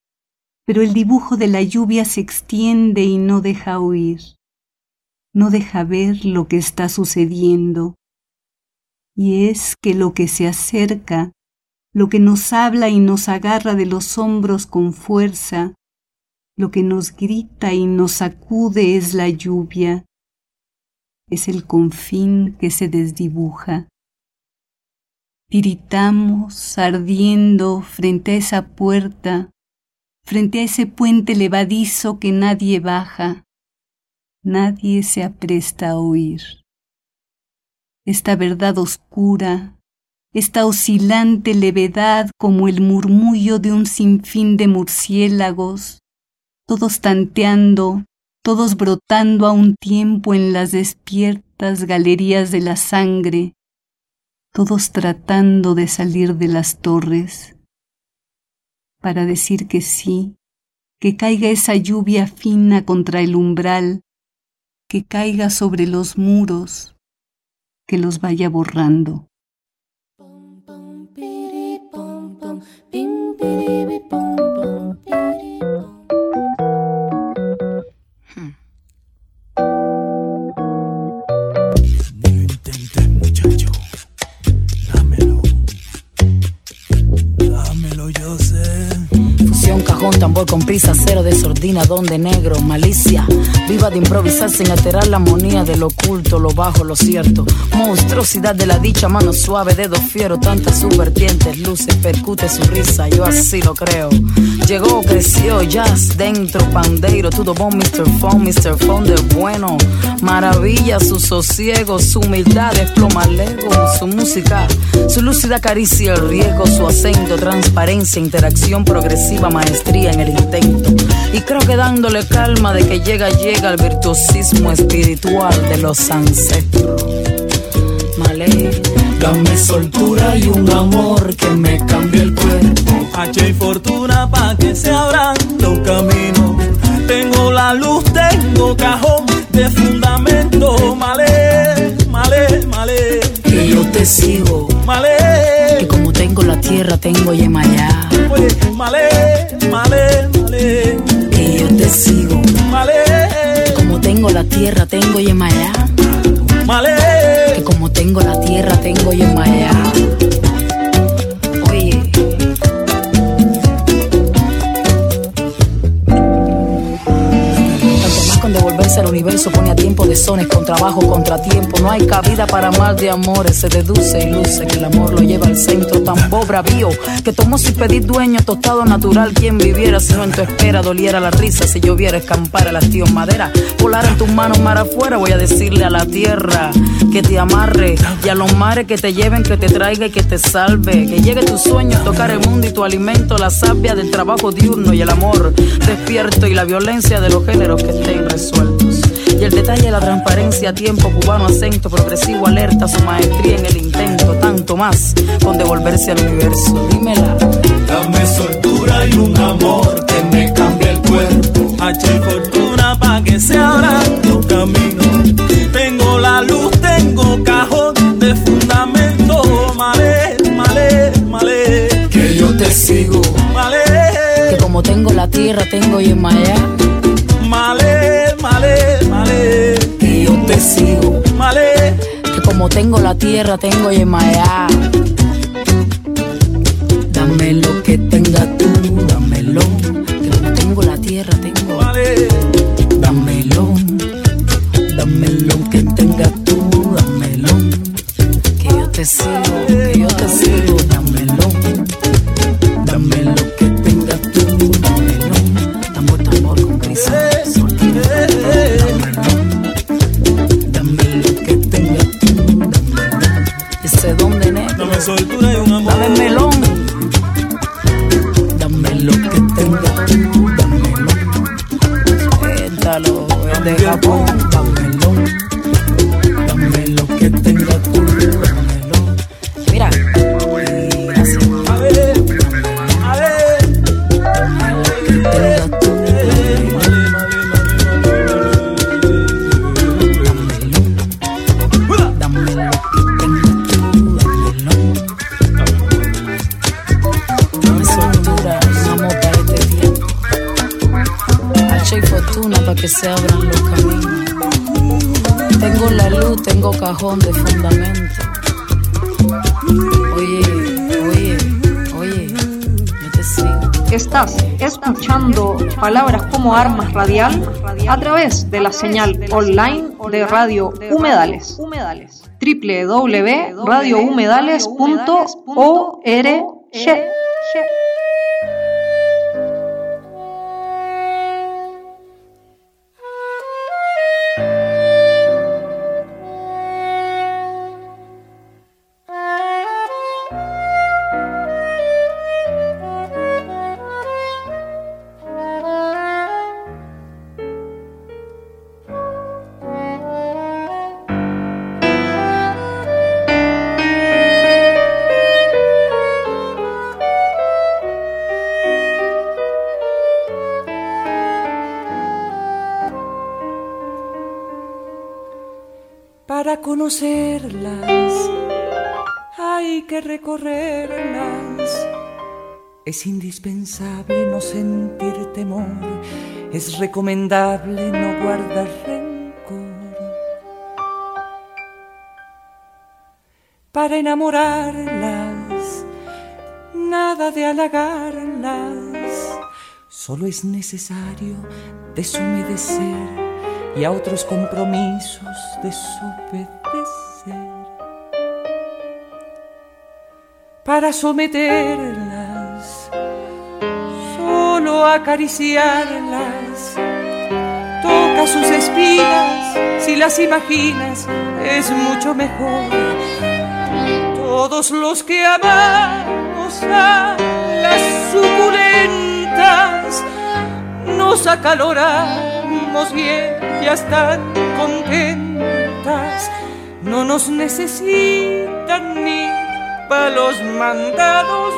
pero el dibujo de la lluvia se extiende y no deja oír, no deja ver lo que está sucediendo. Y es que lo que se acerca, lo que nos habla y nos agarra de los hombros con fuerza, lo que nos grita y nos sacude es la lluvia, es el confín que se desdibuja. Tiritamos ardiendo frente a esa puerta, frente a ese puente levadizo que nadie baja, nadie se apresta a oír. Esta verdad oscura, esta oscilante levedad como el murmullo de un sinfín de murciélagos, todos tanteando, todos brotando a un tiempo en las despiertas galerías de la sangre, todos tratando de salir de las torres, para decir que sí, que caiga esa lluvia fina contra el umbral, que caiga sobre los muros, que los vaya borrando. Tambor con prisa, cero desordina, donde negro, malicia. Viva de improvisar sin alterar la armonía de lo oculto, lo bajo, lo cierto. Monstruosidad de la dicha, mano suave, dedo fiero, tantas sus vertientes, luces, percute su risa, yo así lo creo. Llegó, creció, jazz dentro, pandeiro, todo bon, Mr. Phone, Mr. Phone de bueno. Maravilla, su sosiego, su humildad, desploma lego, su música, su lúcida caricia, el riesgo, su acento, transparencia, interacción progresiva, maestría en el intento. Y creo que dándole calma de que llega, llega el virtuosismo espiritual de los ancestros. Malé. Dame soltura y un amor que me cambie el cuerpo. H y fortuna pa' que se abran los caminos. Tengo la luz, tengo cajón de fundamento. Malé, malé, malé. Que yo te sigo. Malé. Que como tengo la tierra, tengo Yemayá. Oye, malé, malé, malé. Que yo te sigo. Malé. Como tengo la tierra, tengo Yemayá. Malé. Que como tengo la tierra, tengo Yemayá. Al universo pone a tiempo de sones con trabajo contratiempo. No hay cabida para más de amores. Se deduce y luce que el amor lo lleva al centro. Tambor bravío que tomó sin pedir dueño, tostado natural. Quien viviera si no en tu espera doliera la risa. Si lloviera escampar el hastío en madera, volar en tus manos mar afuera. Voy a decirle a la tierra que te amarre y a los mares que te lleven, que te traiga y que te salve. Que llegue tu sueño, tocar el mundo y tu alimento, la savia del trabajo diurno y el amor despierto y la violencia de los géneros que estén resueltos. Y el detalle de la transparencia, tiempo cubano, acento progresivo, alerta, su maestría en el intento, tanto más con devolverse al universo. Dímela. Dame soltura y un amor que me cambie el cuerpo. H fortuna pa' que se abran los caminos. Tengo la luz, tengo cajón de fundamento. Malé, malé, malé. Que yo te sigo. Malé. Que como tengo la tierra, tengo Yemayá. Malé, malé, malé. Que yo te sigo. Malé. Que como tengo la tierra, tengo Yemayá. Dame lo que tenga tú, dámelo. Que como tengo la tierra, tengo. Malé. Armas Radial a través de la señal online de Radio Humedales. Www.radiohumedales.org conocerlas hay que recorrerlas. Es indispensable no sentir temor, es recomendable no guardar rencor. Para enamorarlas, nada de halagarlas, solo es necesario deshumedecer y a otros compromisos desobedecer. Para someterlas, solo acariciarlas, toca sus espinas, si las imaginas es mucho mejor. Todos los que amamos a las suculentas nos acaloramos bien ya están contentas, no nos necesitan ni para los mandados,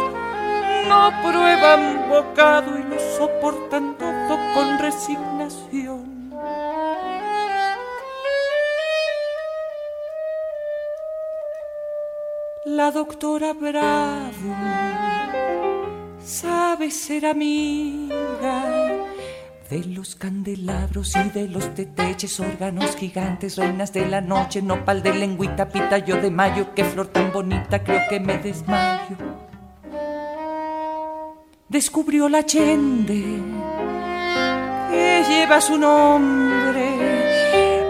no prueban bocado y lo soportan todo con resignación. La doctora Bravo sabe ser amiga de los candelabros y de los teteches, órganos gigantes, reinas de la noche, nopal de lengüita, pitayo de mayo, qué flor tan bonita, creo que me desmayo. Descubrió la chende que lleva su nombre.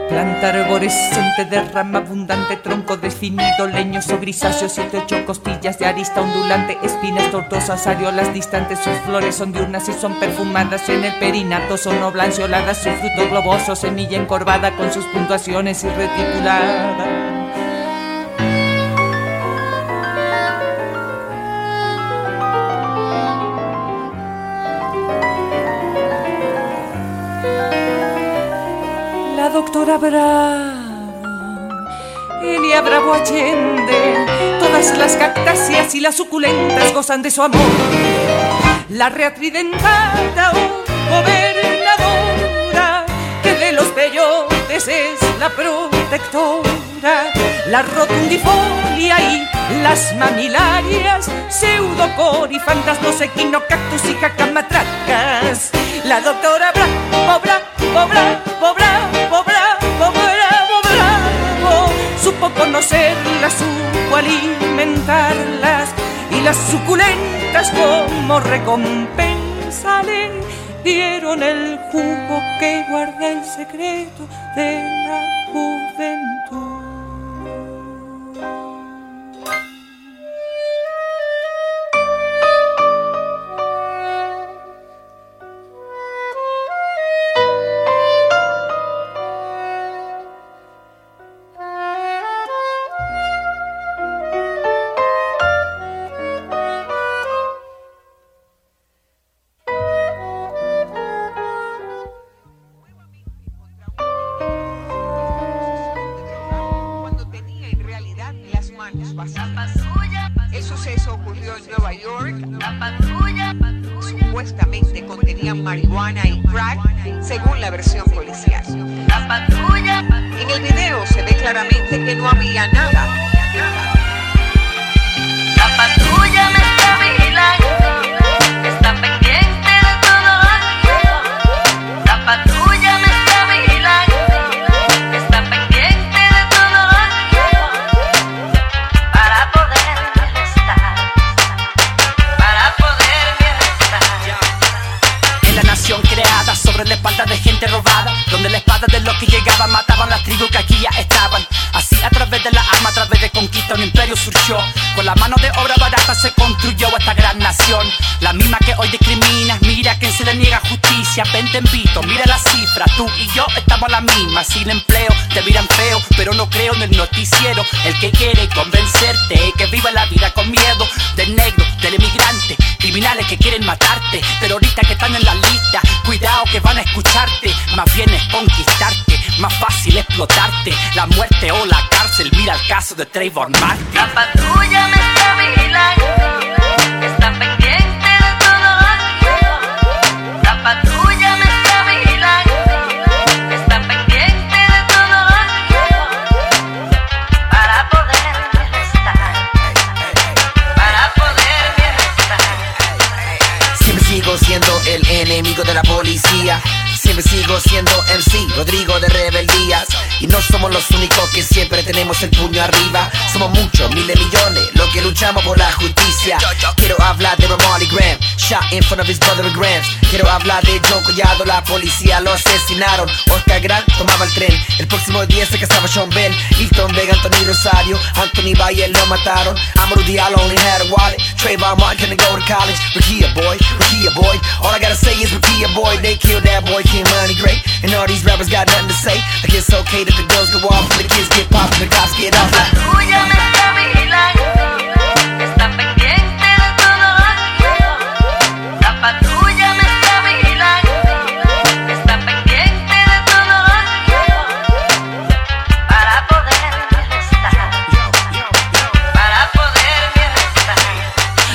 Planta arborescente de rama abundante, tronco definido, leños o grisáceos, siete ocho costillas de arista ondulante, espinas tortuosas, areolas distantes, sus flores son diurnas y son perfumadas en el perinato, son oblancioladas, su fruto globoso, semilla encorvada con sus puntuaciones y. doctora Bravo, Elia Bravo Allende, todas las cactáceas y las suculentas gozan de su amor. La reatridentada o gobernadora, que de los peyotes es la protectora. La rotundifolia y las mamilarias, pseudocorifantas, no sé cactus y jacamatracas. La doctora Bravo, Bravo, Bravo, Bravo, Bravo, Bravo, Bravo, supo conocerlas, supo alimentarlas y las suculentas como recompensa le dieron el jugo que guarda el secreto de la juventud.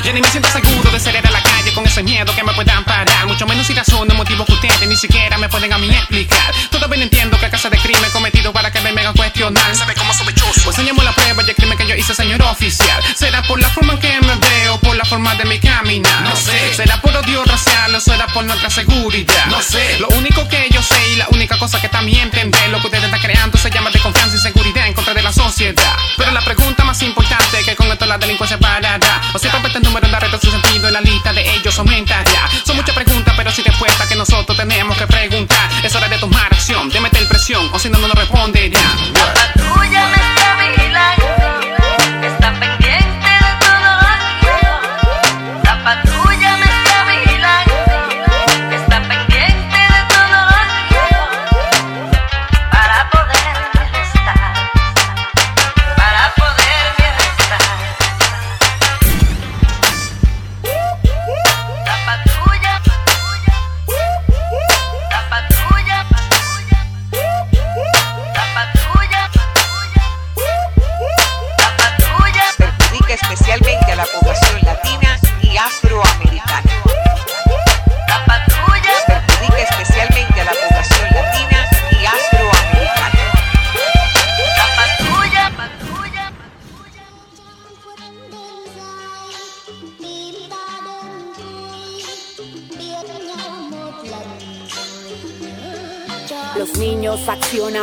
Yo ni me siento seguro de salir a la calle con ese miedo que me puedan parar. Mucho menos si razón de motivos que ustedes ni siquiera me pueden a mí explicar. Todo bien entiendo que casa de crimen cometido para que me vengan a cuestionar. ¿Sabe cómo sospechoso? Pues enseñamos la prueba y el crimen que yo hice, señor oficial. ¿Será por la forma en que me veo, por la forma de mi caminar? No sé. ¿Será por odio racial o será por nuestra seguridad? No sé. Lo único que yo sé y la única cosa que también entender lo que ustedes están creando se llama de confianza y seguridad en contra de la sociedad. Pero la pregunta más importante es que con esto la delincuencia parará. Si este número da reto su sentido en la lista de ellos aumentará. Son muchas preguntas, pero sin respuesta que nosotros tenemos que preguntar. Es hora de tomar acción, de meter presión, o si no, no nos responderán.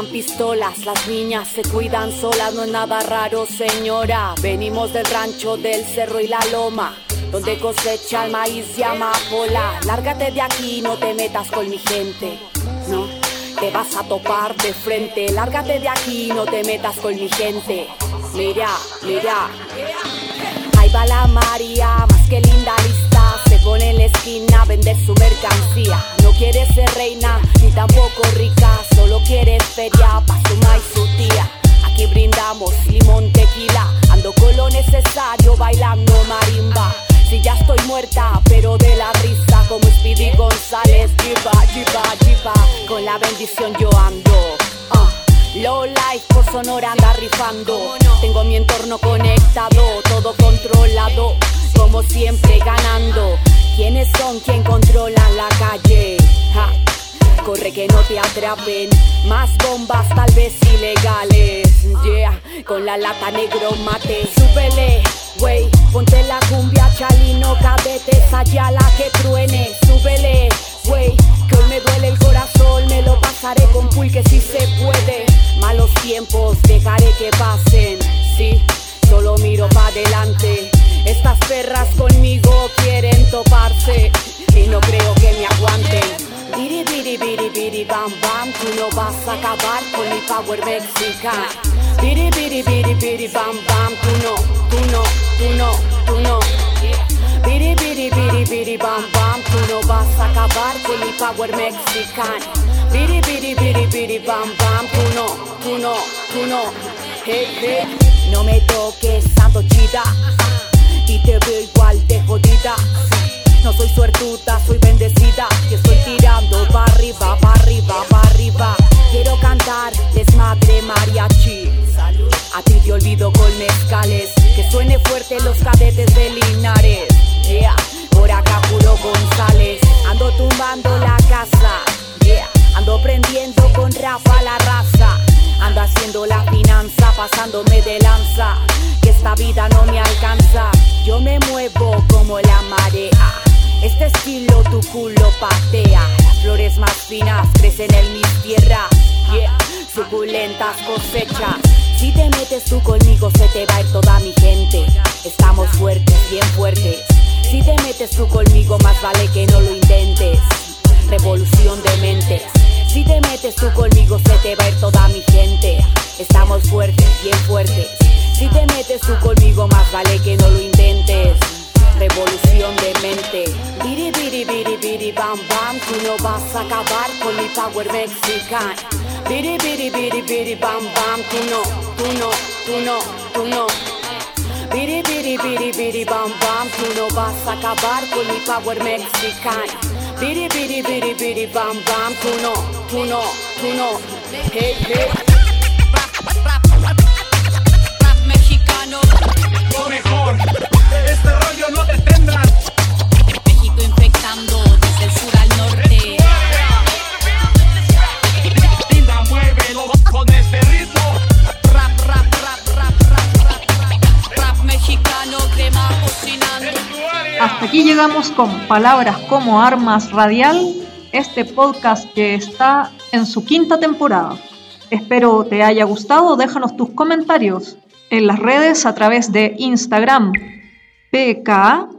Pistolas, las niñas se cuidan solas, no es nada raro, señora. Venimos del rancho del cerro y la loma, donde cosecha el maíz y amapola. Lárgate de aquí, no te metas con mi gente, no. Te vas a topar de frente, lárgate de aquí, no te metas con mi gente. Mira, mira. Ahí va la María, más que linda. La esquina vender su mercancía. No quiere ser reina, ni tampoco rica. Solo quiere feria pa' su ma y su tía. Aquí brindamos limón, tequila. Ando con lo necesario bailando marimba. Si ya estoy muerta, pero de la risa como Speedy González. Jipa, jipa, jipa. Con la bendición yo ando. Low life por Sonora anda rifando. Tengo mi entorno conectado, todo controlado. Como siempre ganando. ¿Quiénes son quien controlan la calle? Corre que no te atrapen. Más bombas, tal vez ilegales. Yeah, con la lata negro mate. Súbele, wey. Ponte la cumbia, chalino, cadete. la que truene. Súbele, wey. Me duele el corazón. Me lo pasaré con pulque si se puede. Malos tiempos, dejaré que pasen. Sí, solo miro pa' adelante. Estas perras conmigo quieren toparse. Y no creo que me aguanten. Biri biri biri biri bam bam, tú no vas a acabar con mi power mexicano. Biri biri biri biri bam bam, tú no, tú no, tú no, tú no. Biri biri bam bam, tú no vas a acabar con mi power mexicano. Biri biri biri biri bam bam, tú no, tú no, tú no. Hey, hey. No me toques, santo chida. Y te veo igual de jodida. No soy suertuda, soy bendecida. Y estoy tirando pa' arriba, pa' arriba, pa' arriba. Quiero cantar desmadre mariachi. A ti te olvido con mezcales. Que suene fuerte los cadetes de Linares. Yeah, por acá puro González. Ando tumbando la casa. Ando prendiendo con Rafa la raza. Ando haciendo la finanza, pasándome de lanza. Que esta vida no me alcanza. Yo me muevo como la marea. Este estilo tu culo patea. Las flores más finas crecen en mis tierras. Suculentas cosechas. Si te metes tú conmigo se te va a ir toda mi gente. Estamos fuertes, bien fuertes. Si te metes tú conmigo más vale que no lo intentes. Revolución de mentes. Si te metes tú conmigo se te va a ir toda mi gente. Estamos fuertes, bien fuertes. Si te metes tú conmigo más vale que no lo intentes. Revolución de mente. Biri biri biri biri bam bam, tú no vas a acabar con mi power. Biri biri biri biri bam bam, tú no, tú no, tú no, tú no. Biri biri biri biri bam bam, tú no vas a acabar con mi power mexicano. Biri biri biri biri bam bam, tú no, tú no, tú no. Hey, hey. Rap mexicano. Lo mejor. Este rollo no te tendrá. Hasta aquí llegamos con Palabras como Armas Radial, este podcast que está en su quinta temporada. Espero te haya gustado, déjanos tus comentarios en las redes a través de Instagram pka-radial.